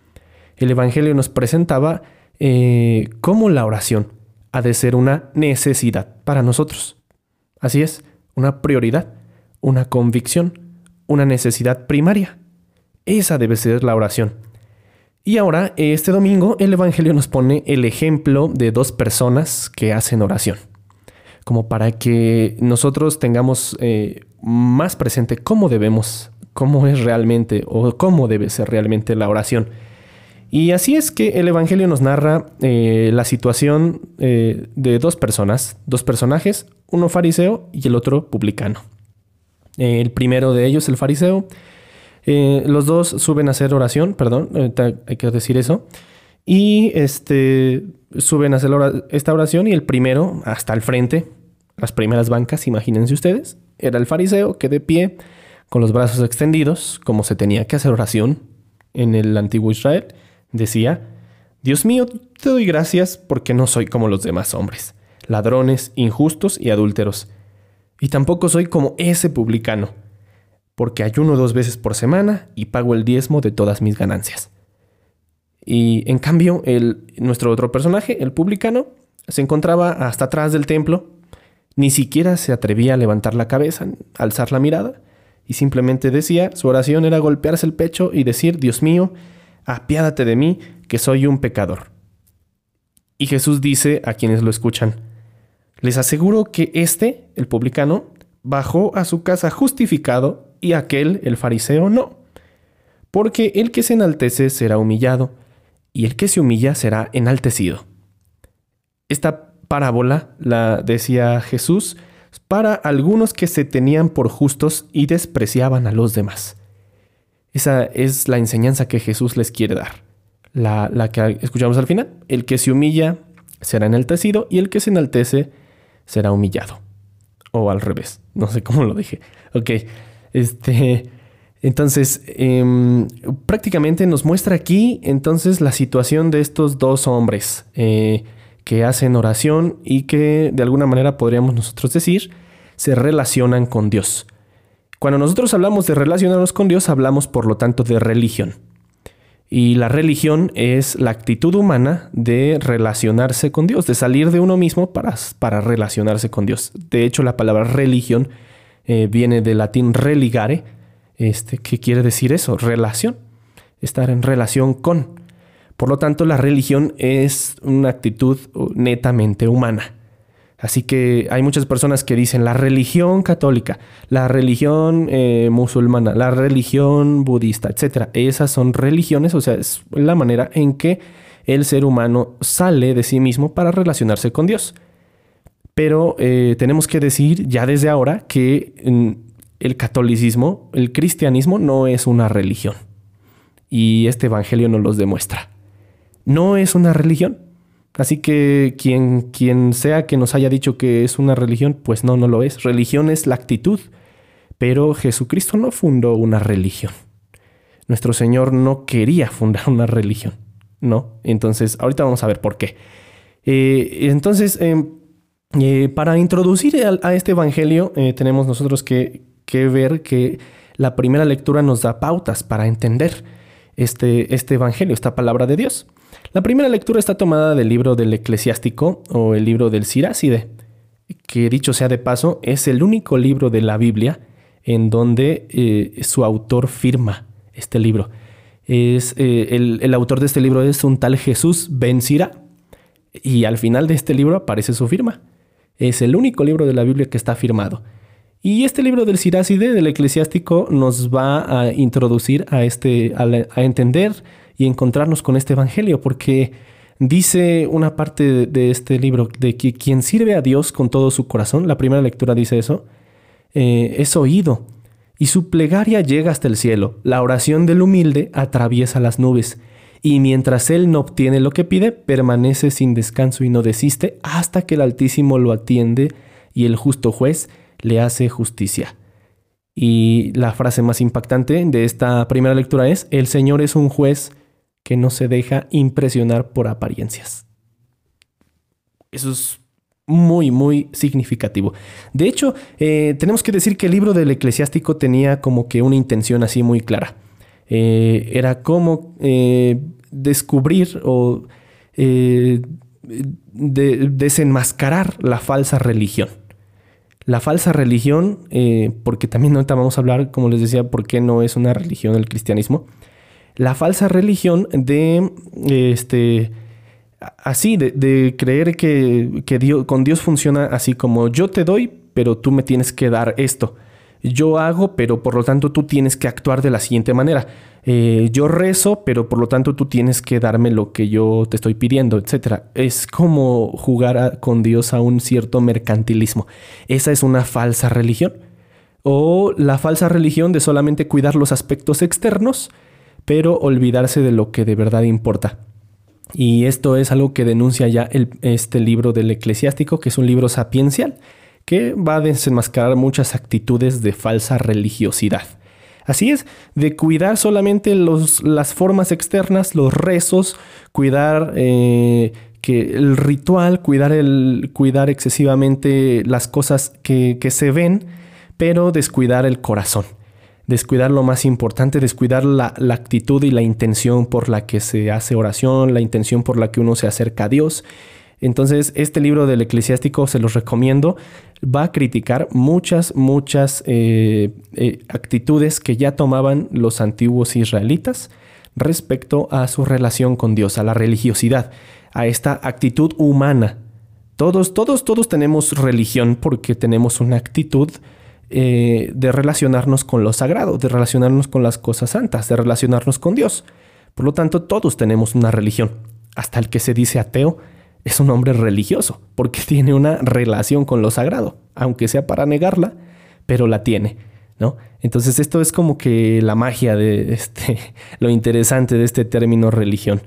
el Evangelio nos presentaba eh, cómo la oración ha de ser una necesidad para nosotros. Así es, una prioridad, una convicción, una necesidad primaria. Esa debe ser la oración. Y ahora, este domingo, el Evangelio nos pone el ejemplo de dos personas que hacen oración, como para que nosotros tengamos eh, más presente cómo debemos, cómo es realmente o cómo debe ser realmente la oración. Y así es que el Evangelio nos narra eh, la situación eh, de dos personas, dos personajes, uno fariseo y el otro publicano. El primero de ellos, el fariseo, eh, los dos suben a hacer oración, perdón, hay que decir eso, y este, suben a hacer esta oración y el primero, hasta el frente, las primeras bancas, imagínense ustedes, era el fariseo que de pie, con los brazos extendidos, como se tenía que hacer oración en el antiguo Israel, Decía, Dios mío, te doy gracias porque no soy como los demás hombres, ladrones, injustos y adúlteros. Y tampoco soy como ese publicano, porque ayuno dos veces por semana y pago el diezmo de todas mis ganancias. Y en cambio, el, nuestro otro personaje, el publicano, se encontraba hasta atrás del templo, ni siquiera se atrevía a levantar la cabeza, alzar la mirada, y simplemente decía, su oración era golpearse el pecho y decir, Dios mío, apiádate de mí, que soy un pecador. Y Jesús dice a quienes lo escuchan, les aseguro que este, el publicano, bajó a su casa justificado y aquel, el fariseo, no. Porque el que se enaltece será humillado, y el que se humilla será enaltecido. Esta parábola la decía Jesús para algunos que se tenían por justos y despreciaban a los demás. Esa es la enseñanza que Jesús les quiere dar. La, que escuchamos al final. El que se humilla será enaltecido y el que se enaltece será humillado. O al revés. No sé cómo lo dije. Ok. Este. Entonces, em, prácticamente nos muestra aquí entonces la situación de estos dos hombres eh, que hacen oración y que de alguna manera podríamos nosotros decir se relacionan con Dios. Cuando nosotros hablamos de relacionarnos con Dios, hablamos por lo tanto de religión. Y la religión es la actitud humana de relacionarse con Dios, de salir de uno mismo para, para relacionarse con Dios. De hecho, la palabra religión eh, viene del latín religare, este, que quiere decir eso, relación, estar en relación con. Por lo tanto, la religión es una actitud netamente humana. Así que hay muchas personas que dicen la religión católica, la religión eh, musulmana, la religión budista, etc. Esas son religiones, o sea, es la manera en que el ser humano sale de sí mismo para relacionarse con Dios. Pero eh, tenemos que decir ya desde ahora que mm, el catolicismo, el cristianismo no es una religión. Y este Evangelio nos los demuestra. No es una religión. Así que quien, quien sea que nos haya dicho que es una religión, pues no, no lo es. Religión es la actitud. Pero Jesucristo no fundó una religión. Nuestro Señor no quería fundar una religión. No. Entonces, ahorita vamos a ver por qué. Eh, entonces, em, eh, para introducir a, este Evangelio, eh, tenemos nosotros que, que ver que la primera lectura nos da pautas para entender este, este evangelio, esta palabra de Dios. La primera lectura está tomada del libro del eclesiástico o el libro del Siráside, que dicho sea de paso, es el único libro de la Biblia en donde eh, su autor firma este libro. Es, eh, el, autor de este libro es un tal Jesús Ben Sira, y al final de este libro aparece su firma. Es el único libro de la Biblia que está firmado. Y este libro del Siráside, del eclesiástico, nos va a introducir a, este, a, entender y encontrarnos con este evangelio, porque dice una parte de, este libro de que quien sirve a Dios con todo su corazón, la primera lectura dice eso, eh, es oído, y su plegaria llega hasta el cielo, la oración del humilde atraviesa las nubes, y mientras él no obtiene lo que pide, permanece sin descanso y no desiste hasta que el Altísimo lo atiende y el justo juez le hace justicia. Y la frase más impactante de esta primera lectura es, el Señor es un juez que no se deja impresionar por apariencias. Eso es muy, muy significativo. De hecho, eh, tenemos que decir que el libro del eclesiástico tenía como que una intención así muy clara. Eh, era como eh, descubrir o desenmascarar la falsa religión. La falsa religión, porque también ahorita vamos a hablar, como les decía, por qué no es una religión el cristianismo. La falsa religión de, este, así, de, creer que, Dios, con Dios funciona así como yo te doy, pero tú me tienes que dar esto. Yo hago, pero por lo tanto tú tienes que actuar de la siguiente manera. Eh, yo rezo, pero por lo tanto tú tienes que darme lo que yo te estoy pidiendo, etc. Es como jugar con Dios a un cierto mercantilismo. Esa es una falsa religión. O la falsa religión de solamente cuidar los aspectos externos, pero olvidarse de lo que de verdad importa. Y esto es algo que denuncia ya este libro del eclesiástico, que es un libro sapiencial, que va a desenmascarar muchas actitudes de falsa religiosidad. Así es, de cuidar solamente los, las formas externas, los rezos, cuidar eh, que el ritual, cuidar, el, cuidar excesivamente las cosas que, se ven, pero descuidar el corazón descuidar lo más importante, descuidar la, actitud y la intención por la que se hace oración, la intención por la que uno se acerca a Dios entonces, este libro del eclesiástico se los recomiendo. Va a criticar muchas, muchas eh, eh, actitudes que ya tomaban los antiguos israelitas respecto a su relación con Dios, a la religiosidad, a esta actitud humana. Todos, todos, todos tenemos religión porque tenemos una actitud eh, de relacionarnos con lo sagrado, de relacionarnos con las cosas santas, de relacionarnos con Dios. Por lo tanto, todos tenemos una religión. Hasta el que se dice ateo es un hombre religioso, porque [LAUGHS] tiene una relación con lo sagrado, aunque sea para negarla, pero la tiene, ¿no? Entonces esto es como que la magia de [LAUGHS] este, lo interesante de este término religión.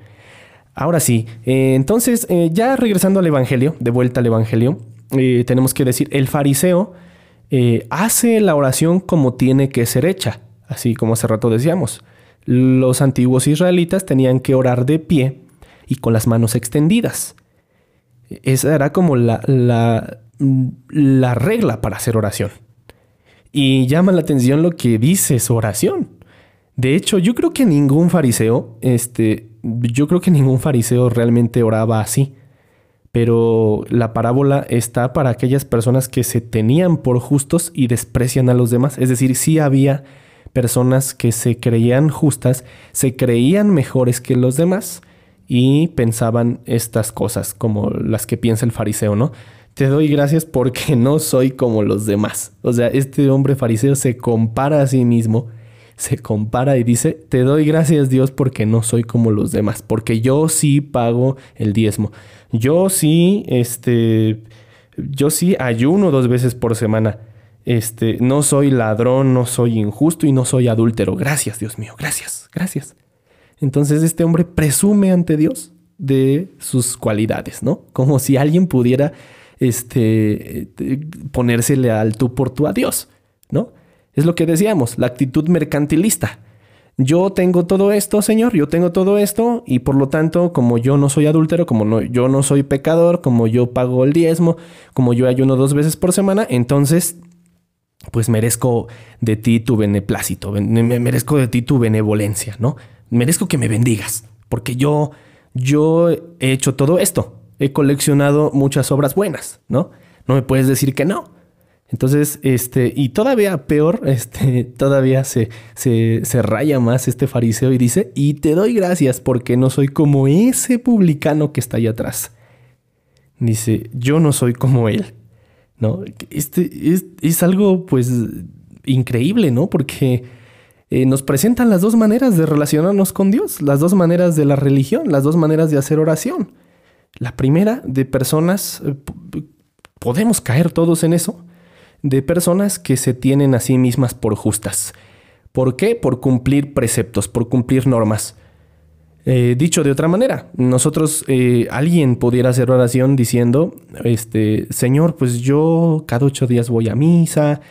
Ahora sí, eh, entonces eh, ya regresando al Evangelio, de vuelta al Evangelio, tenemos que decir, el fariseo hace la oración como tiene que ser hecha, así como hace rato decíamos. Los antiguos israelitas tenían que orar de pie y con las manos extendidas. Esa era como la, la, regla para hacer oración. Y llama la atención lo que dice su oración. De hecho, yo creo que ningún fariseo, este, yo creo que ningún fariseo realmente oraba así. Pero la parábola está para aquellas personas que se tenían por justos y desprecian a los demás. Es decir, sí había personas que se creían justas, se creían mejores que los demás y pensaban estas cosas como las que piensa el fariseo, ¿no? Te doy gracias porque [LAUGHS] no soy como los demás. O sea, este hombre fariseo se compara a sí mismo, se compara y dice, te doy gracias Dios porque no soy como los demás, porque yo sí pago el diezmo. Yo sí, este, yo sí ayuno dos veces por semana. Este, no soy ladrón, no soy injusto y no soy adúltero. Gracias, Dios mío, gracias, gracias. Entonces este hombre presume ante Dios de sus cualidades, ¿no? Como si alguien pudiera este, ponérsele al tú por tú a Dios, ¿no? Es lo que decíamos, la actitud mercantilista. Yo tengo todo esto, Señor, yo tengo todo esto y por lo tanto, como yo no soy adúltero, como yo no soy pecador, como yo pago el diezmo, como yo ayuno dos veces por semana, entonces pues merezco de ti tu beneplácito, merezco de ti tu benevolencia, ¿no? merezco que me bendigas, porque yo, yo he hecho todo esto, he coleccionado muchas obras buenas, ¿no? No me puedes decir que no. Entonces, este, y todavía peor, [LAUGHS] este, todavía se, se, se raya más este fariseo y dice, y te doy gracias porque no soy como ese publicano que está ahí atrás. Dice, yo no soy como él. ¿No? Este es, es algo, pues, increíble, ¿no? Porque eh, nos presentan las dos maneras de relacionarnos con Dios, las dos maneras de la religión, las dos maneras de hacer oración. La primera, de personas, eh, podemos caer todos en eso, de personas que se tienen a sí mismas por justas. ¿Por qué? Por cumplir preceptos, por cumplir normas. Eh, dicho de otra manera, nosotros, eh, alguien pudiera hacer oración diciendo, este, Señor, pues yo cada ocho días voy a misa,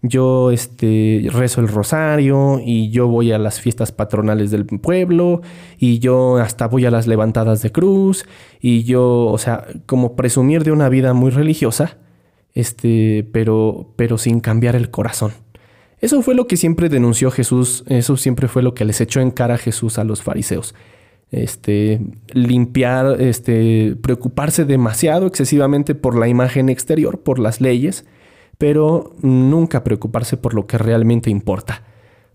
yo este, rezo el rosario y yo voy a las fiestas patronales del pueblo y yo hasta voy a las levantadas de cruz y yo, o sea, como presumir de una vida muy religiosa, este, pero, pero sin cambiar el corazón. Eso fue lo que siempre denunció Jesús, eso siempre fue lo que les echó en cara a Jesús a los fariseos. Este, limpiar, este, preocuparse demasiado excesivamente por la imagen exterior, por las leyes, pero nunca preocuparse por lo que realmente importa,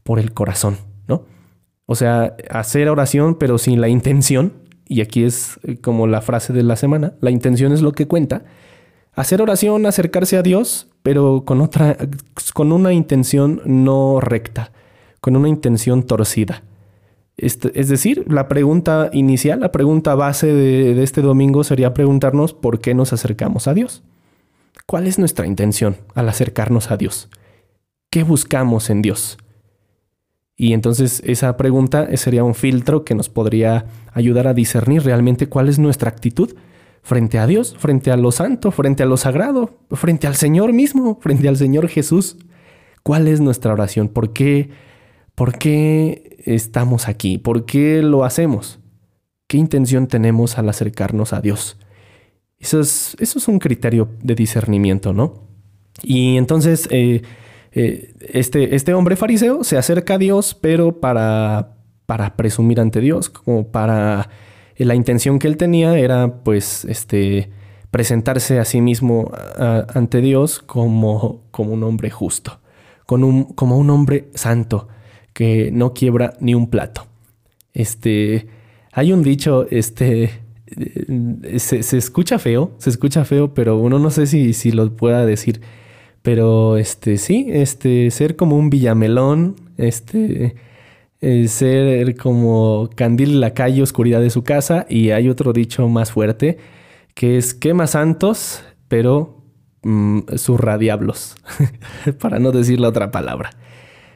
por el corazón, ¿no? O sea, hacer oración pero sin la intención, y aquí es eh, como la frase de la semana, la intención es lo que cuenta. Hacer oración, acercarse a Dios, pero con otra, con una intención no recta, con una intención torcida. Es decir, la pregunta inicial, la pregunta base de, de este domingo sería preguntarnos por qué nos acercamos a Dios. ¿Cuál es nuestra intención al acercarnos a Dios? ¿Qué buscamos en Dios? Y entonces esa pregunta sería un filtro que nos podría ayudar a discernir realmente cuál es nuestra actitud frente a Dios, frente a lo santo, frente a lo sagrado, frente al Señor mismo, frente al Señor Jesús. ¿Cuál es nuestra oración? ¿Por qué, por qué estamos aquí? ¿Por qué lo hacemos? ¿Qué intención tenemos al acercarnos a Dios? Eso es, eso es un criterio de discernimiento, ¿no? Y entonces eh, eh, este, este hombre fariseo se acerca a Dios, pero para, para presumir ante Dios, como para la intención que él tenía era pues este presentarse a sí mismo ante Dios como, como un hombre justo, con un, como un hombre santo que no quiebra ni un plato. Este, hay un dicho, este, eh, se, se escucha feo, se escucha feo, pero uno no sé si, si lo pueda decir. Pero este, sí, este, ser como un villamelón, este, eh, ser como candil la calle, oscuridad de su casa. Y hay otro dicho más fuerte, que es quema santos, pero mm, zurra diablos, [LAUGHS] para no decir la otra palabra.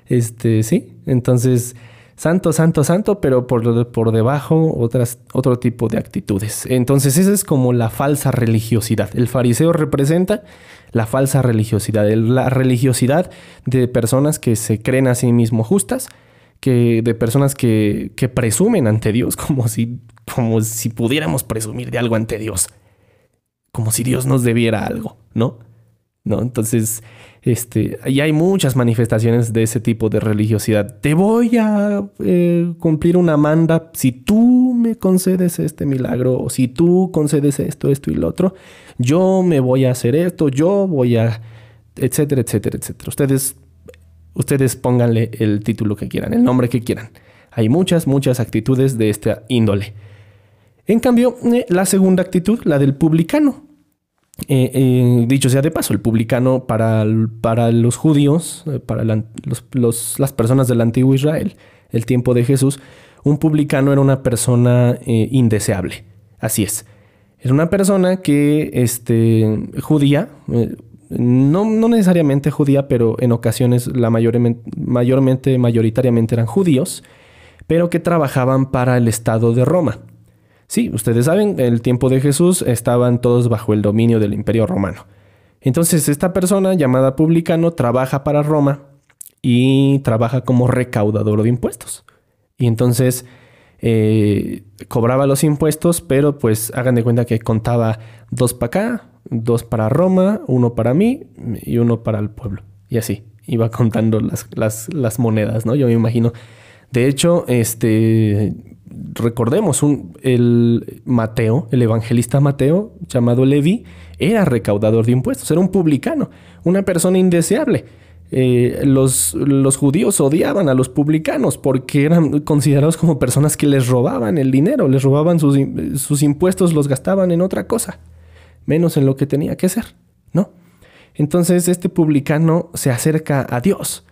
Este, sí, entonces, santo, santo, santo, pero por, por debajo otras, otro tipo de actitudes. Entonces, esa es como la falsa religiosidad. El fariseo representa la falsa religiosidad, el- la religiosidad de personas que se creen a sí mismos justas, que de personas que, que presumen ante Dios como si, como si pudiéramos presumir de algo ante Dios, como si Dios nos debiera algo, ¿no? ¿no? Entonces, este, y hay muchas manifestaciones de ese tipo de religiosidad. Te voy a eh, cumplir una manda si tú me concedes este milagro, o si tú concedes esto, esto y lo otro, yo me voy a hacer esto, yo voy a, etcétera, etcétera, etcétera. Ustedes, ustedes pónganle el título que quieran, el nombre que quieran. Hay muchas, muchas actitudes de esta índole. En cambio, eh, la segunda actitud, la del publicano, eh, eh, dicho sea de paso, el publicano para, para los judíos, para las personas del antiguo Israel, el tiempo de Jesús, un publicano era una persona indeseable. Así es. Era una persona que, este, judía, no, no necesariamente judía, pero en ocasiones la mayormente, mayormente, mayoritariamente eran judíos, pero que trabajaban para el Estado de Roma. Sí, ustedes saben, en el tiempo de Jesús estaban todos bajo el dominio del imperio romano. Entonces esta persona llamada publicano trabaja para Roma y trabaja como recaudador de impuestos. Y entonces eh, cobraba los impuestos, pero pues hagan de cuenta que contaba dos para acá, dos para Roma, uno para mí y uno para el pueblo. Y así, iba contando las, las, monedas, ¿no? Yo me imagino De hecho, este recordemos, el Mateo, el evangelista Mateo, llamado Levi, era recaudador de impuestos, era un publicano, una persona indeseable. Eh, los, los, judíos odiaban a los publicanos porque eran considerados como personas que les robaban el dinero, les robaban sus, sus impuestos, los gastaban en otra cosa, menos en lo que tenía que ser, ¿no? Entonces este publicano se acerca a Dios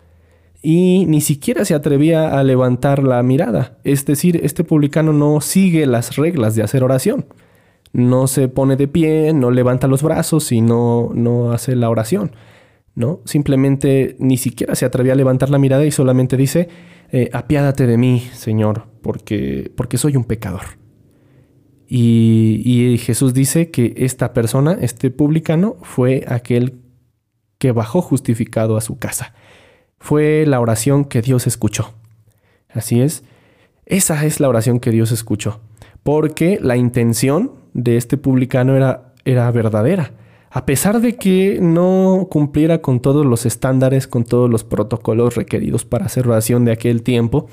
y ni siquiera se atrevía a levantar la mirada. Es decir, este publicano no sigue las reglas de hacer oración. No se pone de pie, no levanta los brazos y no, no hace la oración. ¿no? Simplemente ni siquiera se atrevía a levantar la mirada y solamente dice, eh, apiádate de mí, Señor, porque, porque soy un pecador. Y, Jesús dice que esta persona, este publicano, fue aquel que bajó justificado a su casa fue la oración que Dios escuchó. Así es, esa es la oración que Dios escuchó, porque la intención de este publicano era, era verdadera. A pesar de que no cumpliera con todos los estándares, con todos los protocolos requeridos para hacer oración de aquel tiempo,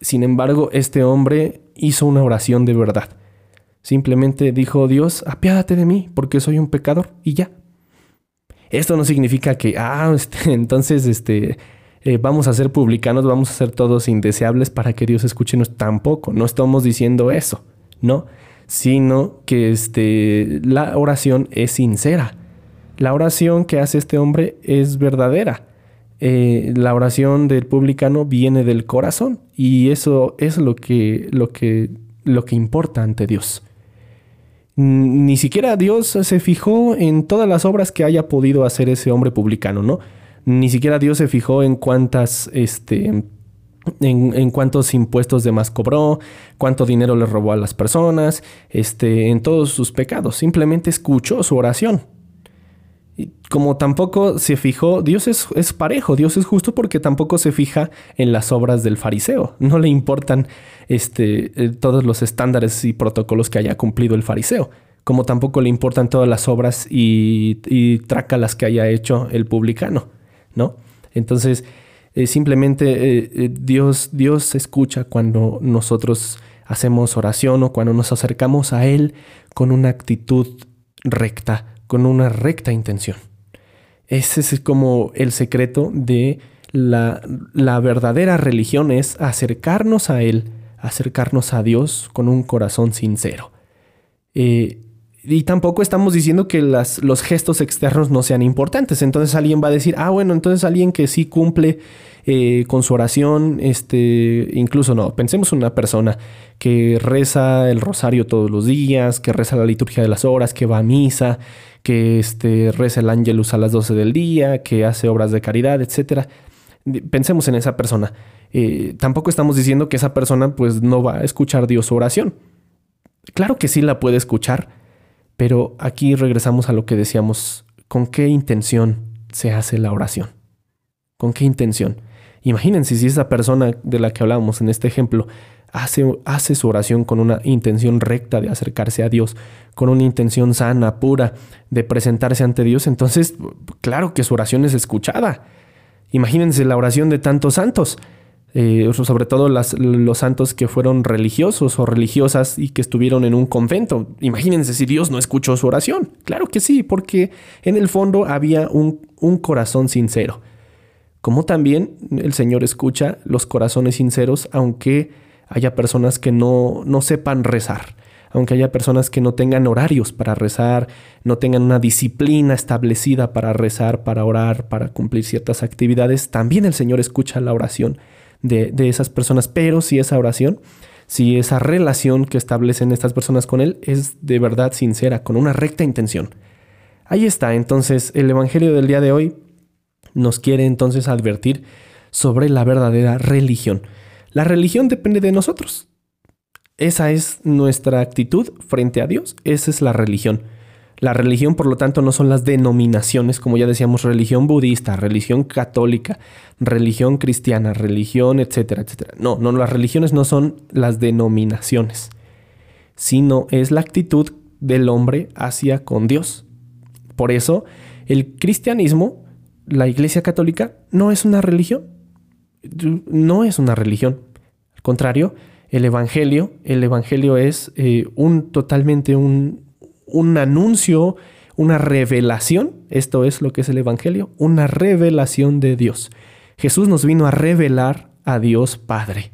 sin embargo, este hombre hizo una oración de verdad. Simplemente dijo, Dios, apiádate de mí, porque soy un pecador, y ya. Esto no significa que, ah, [LAUGHS] este, entonces, este, eh, vamos a ser publicanos, vamos a ser todos indeseables para que Dios escuche. tampoco, no estamos diciendo eso, ¿no? Sino que este, la oración es sincera. La oración que hace este hombre es verdadera. Eh, la oración del publicano viene del corazón y eso es lo que, lo que, lo que importa ante Dios. Ni siquiera Dios se fijó en todas las obras que haya podido hacer ese hombre publicano, ¿no? Ni siquiera Dios se fijó en cuántas, este, en, cuántos impuestos de más cobró, cuánto dinero le robó a las personas, este, en todos sus pecados. Simplemente escuchó su oración como tampoco se fijó, Dios es, es, parejo, Dios es justo porque tampoco se fija en las obras del fariseo. No le importan este, eh, todos los estándares y protocolos que haya cumplido el fariseo, como tampoco le importan todas las obras y, y trácalas que haya hecho el publicano, ¿no? Entonces, eh, simplemente eh, Dios, Dios escucha cuando nosotros hacemos oración o cuando nos acercamos a Él con una actitud recta con una recta intención. Ese es como el secreto de la, verdadera religión, es acercarnos a Él, acercarnos a Dios con un corazón sincero. Eh, y tampoco estamos diciendo que las, los gestos externos no sean importantes. Entonces alguien va a decir, ah, bueno, entonces alguien que sí cumple eh, con su oración, este, incluso no, pensemos en una persona que reza el rosario todos los días, que reza la liturgia de las horas, que va a misa, que este, reza el ángelus a las 12 del día, que hace obras de caridad, etc. Pensemos en esa persona. Eh, tampoco estamos diciendo que esa persona pues no va a escuchar Dios su oración. Claro que sí la puede escuchar, pero aquí regresamos a lo que decíamos, ¿con qué intención se hace la oración? ¿Con qué intención? Imagínense si esa persona de la que hablábamos en este ejemplo hace, su oración con una intención recta de acercarse a Dios, con una intención sana, pura, de presentarse ante Dios, entonces claro que su oración es escuchada. Imagínense la oración de tantos santos, eh, sobre todo los santos que fueron religiosos o religiosas y que estuvieron en un convento. Imagínense si Dios no escuchó su oración. Claro que sí, porque en el fondo había un, un corazón sincero como también el Señor escucha los corazones sinceros, aunque haya personas que no, no sepan rezar, aunque haya personas que no tengan horarios para rezar, no tengan una disciplina establecida para rezar, para orar, para cumplir ciertas actividades, también el Señor escucha la oración de, de esas personas, pero si esa oración, si esa relación que establecen estas personas con Él es de verdad sincera, con una recta intención. Ahí está, entonces el Evangelio del día de hoy nos quiere entonces advertir sobre la verdadera religión. La religión depende de nosotros. Esa es nuestra actitud frente a Dios. Esa es la religión. La religión, por lo tanto, no son las denominaciones, como ya decíamos, religión budista, religión católica, religión cristiana, religión, etcétera, etcétera. No, no, las religiones no son las denominaciones, sino es la actitud del hombre hacia con Dios. Por eso, el cristianismo la Iglesia Católica no es una religión. No es una religión. contrario, el Evangelio, el Evangelio es eh, un totalmente un, un anuncio, una revelación, esto es lo que es el Evangelio, una revelación de Dios. Jesús nos vino a revelar a Dios Padre,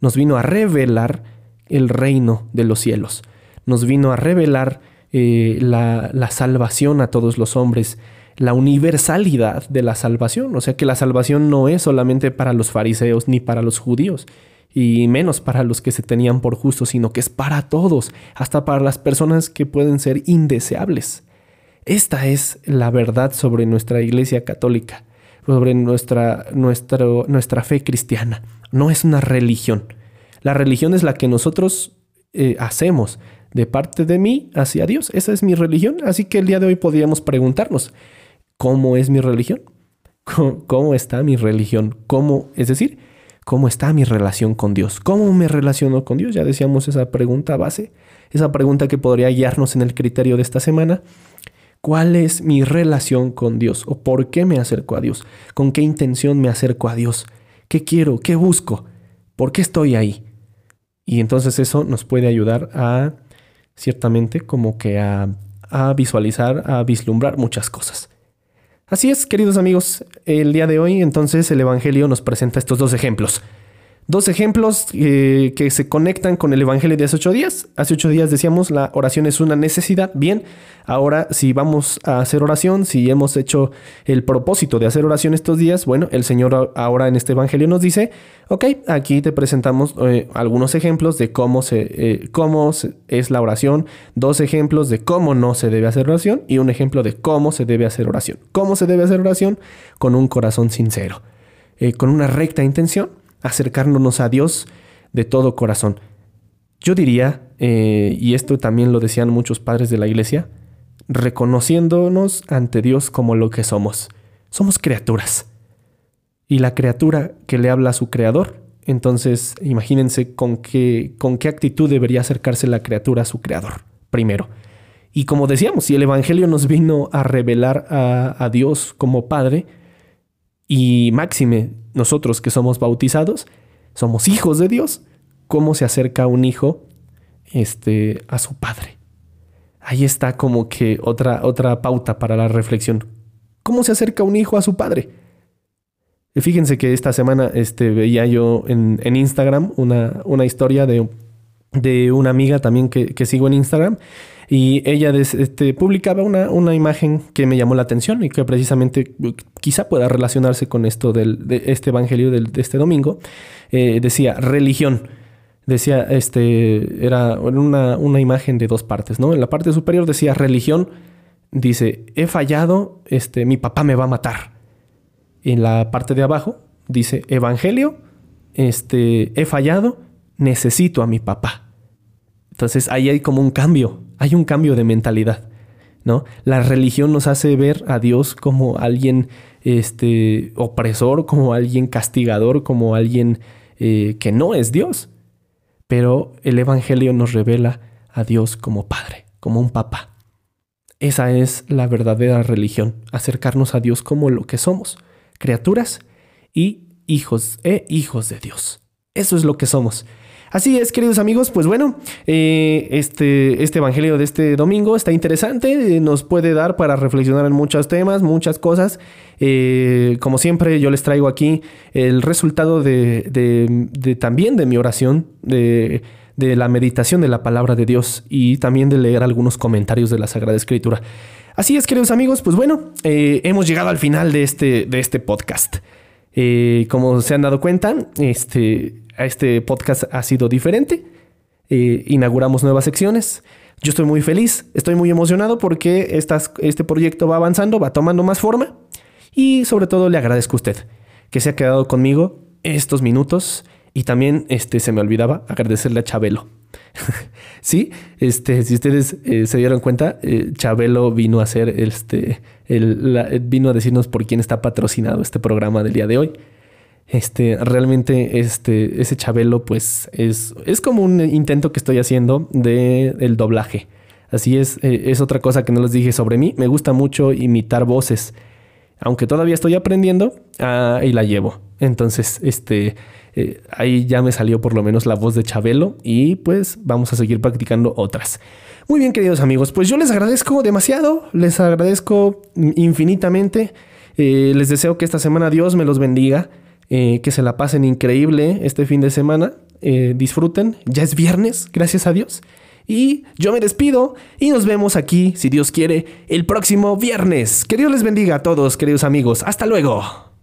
nos vino a revelar el reino de los cielos, nos vino a revelar eh, la, la salvación a todos los hombres, la universalidad de la salvación, o sea que la salvación no es solamente para los fariseos ni para los judíos, y menos para los que se tenían por justos, sino que es para todos, hasta para las personas que pueden ser indeseables. Esta es la verdad sobre nuestra Iglesia Católica, sobre nuestra, nuestra, nuestra fe cristiana. No es una religión. La religión es la que nosotros eh, hacemos de parte de mí hacia Dios. Esa es mi religión. Así que el día de hoy podríamos preguntarnos, ¿cómo es mi religión? ¿Cómo, cómo está mi religión? ¿Cómo? Es decir, ¿Cómo está mi relación con Dios? ¿Cómo me relaciono con Dios? Ya decíamos esa pregunta base, esa pregunta que podría guiarnos en el criterio de esta semana. ¿Cuál es mi relación con Dios? ¿O por qué me acerco a Dios? ¿Con qué intención me acerco a Dios? ¿Qué quiero? ¿Qué busco? ¿Por qué estoy ahí? Y entonces eso nos puede ayudar a, ciertamente, como que a, a visualizar, a vislumbrar muchas cosas. Así es, queridos amigos, el día de hoy entonces el Evangelio nos presenta estos dos ejemplos. Dos ejemplos eh, que se conectan con el Evangelio de hace ocho días. Hace ocho días decíamos la oración es una necesidad. Bien, ahora si vamos a hacer oración, si hemos hecho el propósito de hacer oración estos días, bueno, el Señor ahora en este Evangelio nos dice, ok, aquí te presentamos eh, algunos ejemplos de cómo, eh, cómo es la oración, dos ejemplos de cómo no se debe hacer oración y un ejemplo de cómo se debe hacer oración. ¿Cómo se debe hacer oración? Con un corazón sincero, con una recta intención acercándonos a Dios de todo corazón. Yo diría, eh, y esto también lo decían muchos padres de la iglesia, reconociéndonos ante Dios como lo que somos. Somos criaturas. Y la criatura que le habla a su creador, entonces imagínense con qué, con qué actitud debería acercarse la criatura a su creador, primero. Y como decíamos, si el Evangelio nos vino a revelar a, a Dios como Padre, y máxime, nosotros que somos bautizados, somos hijos de Dios. ¿Cómo se acerca un hijo este, a su padre? Ahí está como que otra, otra pauta para la reflexión. ¿Cómo se acerca un hijo a su padre? fíjense que esta semana este, veía yo en, en Instagram una, una historia de, de, una amiga también que, que sigo en Instagram y ella este, publicaba una, una, imagen que me llamó la atención y que precisamente uh, quizá pueda relacionarse con esto del, de este evangelio del, de este domingo. Eh, decía religión. Decía, este, era una, una imagen de dos partes, ¿no? En la parte superior decía religión, dice, he fallado, este, mi papá me va a matar. En la parte de abajo dice, evangelio, este, he fallado, necesito a mi papá. Entonces ahí hay como un cambio, hay un cambio de mentalidad, ¿no? La religión nos hace ver a Dios como alguien este, opresor, como alguien castigador, como alguien eh, que no es Dios. Pero el Evangelio nos revela a Dios como Padre, como un papá. Esa es la verdadera religión, acercarnos a Dios como lo que somos, criaturas y hijos e hijos de Dios. Eso es lo que somos. Así es, queridos amigos, pues bueno, eh, este, este Evangelio de este domingo está interesante, eh, nos puede dar para reflexionar en muchos temas, muchas cosas. Eh, como siempre, yo les traigo aquí el resultado de, también de mi oración, de, la meditación de la palabra de Dios y también de leer algunos comentarios de la Sagrada Escritura. Así es, queridos amigos, pues bueno, hemos llegado al final de este, de este podcast. como se han dado cuenta, este, este podcast ha sido diferente. Eh, inauguramos nuevas secciones. Yo estoy muy feliz, estoy muy emocionado porque este proyecto va avanzando, va tomando más forma y sobre todo le agradezco a usted que se ha quedado conmigo estos minutos y también este, se me olvidaba agradecerle a Chabelo. [LAUGHS] sí, este, si ustedes eh, se dieron cuenta, eh, Chabelo vino a hacer este, vino a decirnos por quién está patrocinado este programa del día de hoy. Este, realmente, este, ese Chabelo, pues, es, es como un intento que estoy haciendo de el doblaje. Así es, eh, es otra cosa que no les dije sobre mí. Me gusta mucho imitar voces. Aunque todavía estoy aprendiendo, ahí la llevo. Entonces, este, eh, ahí ya me salió por lo menos la voz de Chabelo y pues vamos a seguir practicando otras. Muy bien, queridos amigos, pues yo les agradezco demasiado, les agradezco infinitamente. Eh, les deseo que esta semana Dios me los bendiga, eh, que se la pasen increíble este fin de semana. Eh, disfruten, ya es viernes, gracias a Dios. Y yo me despido y nos vemos aquí, si Dios quiere, el próximo viernes. Que Dios les bendiga a todos, queridos amigos. Hasta luego.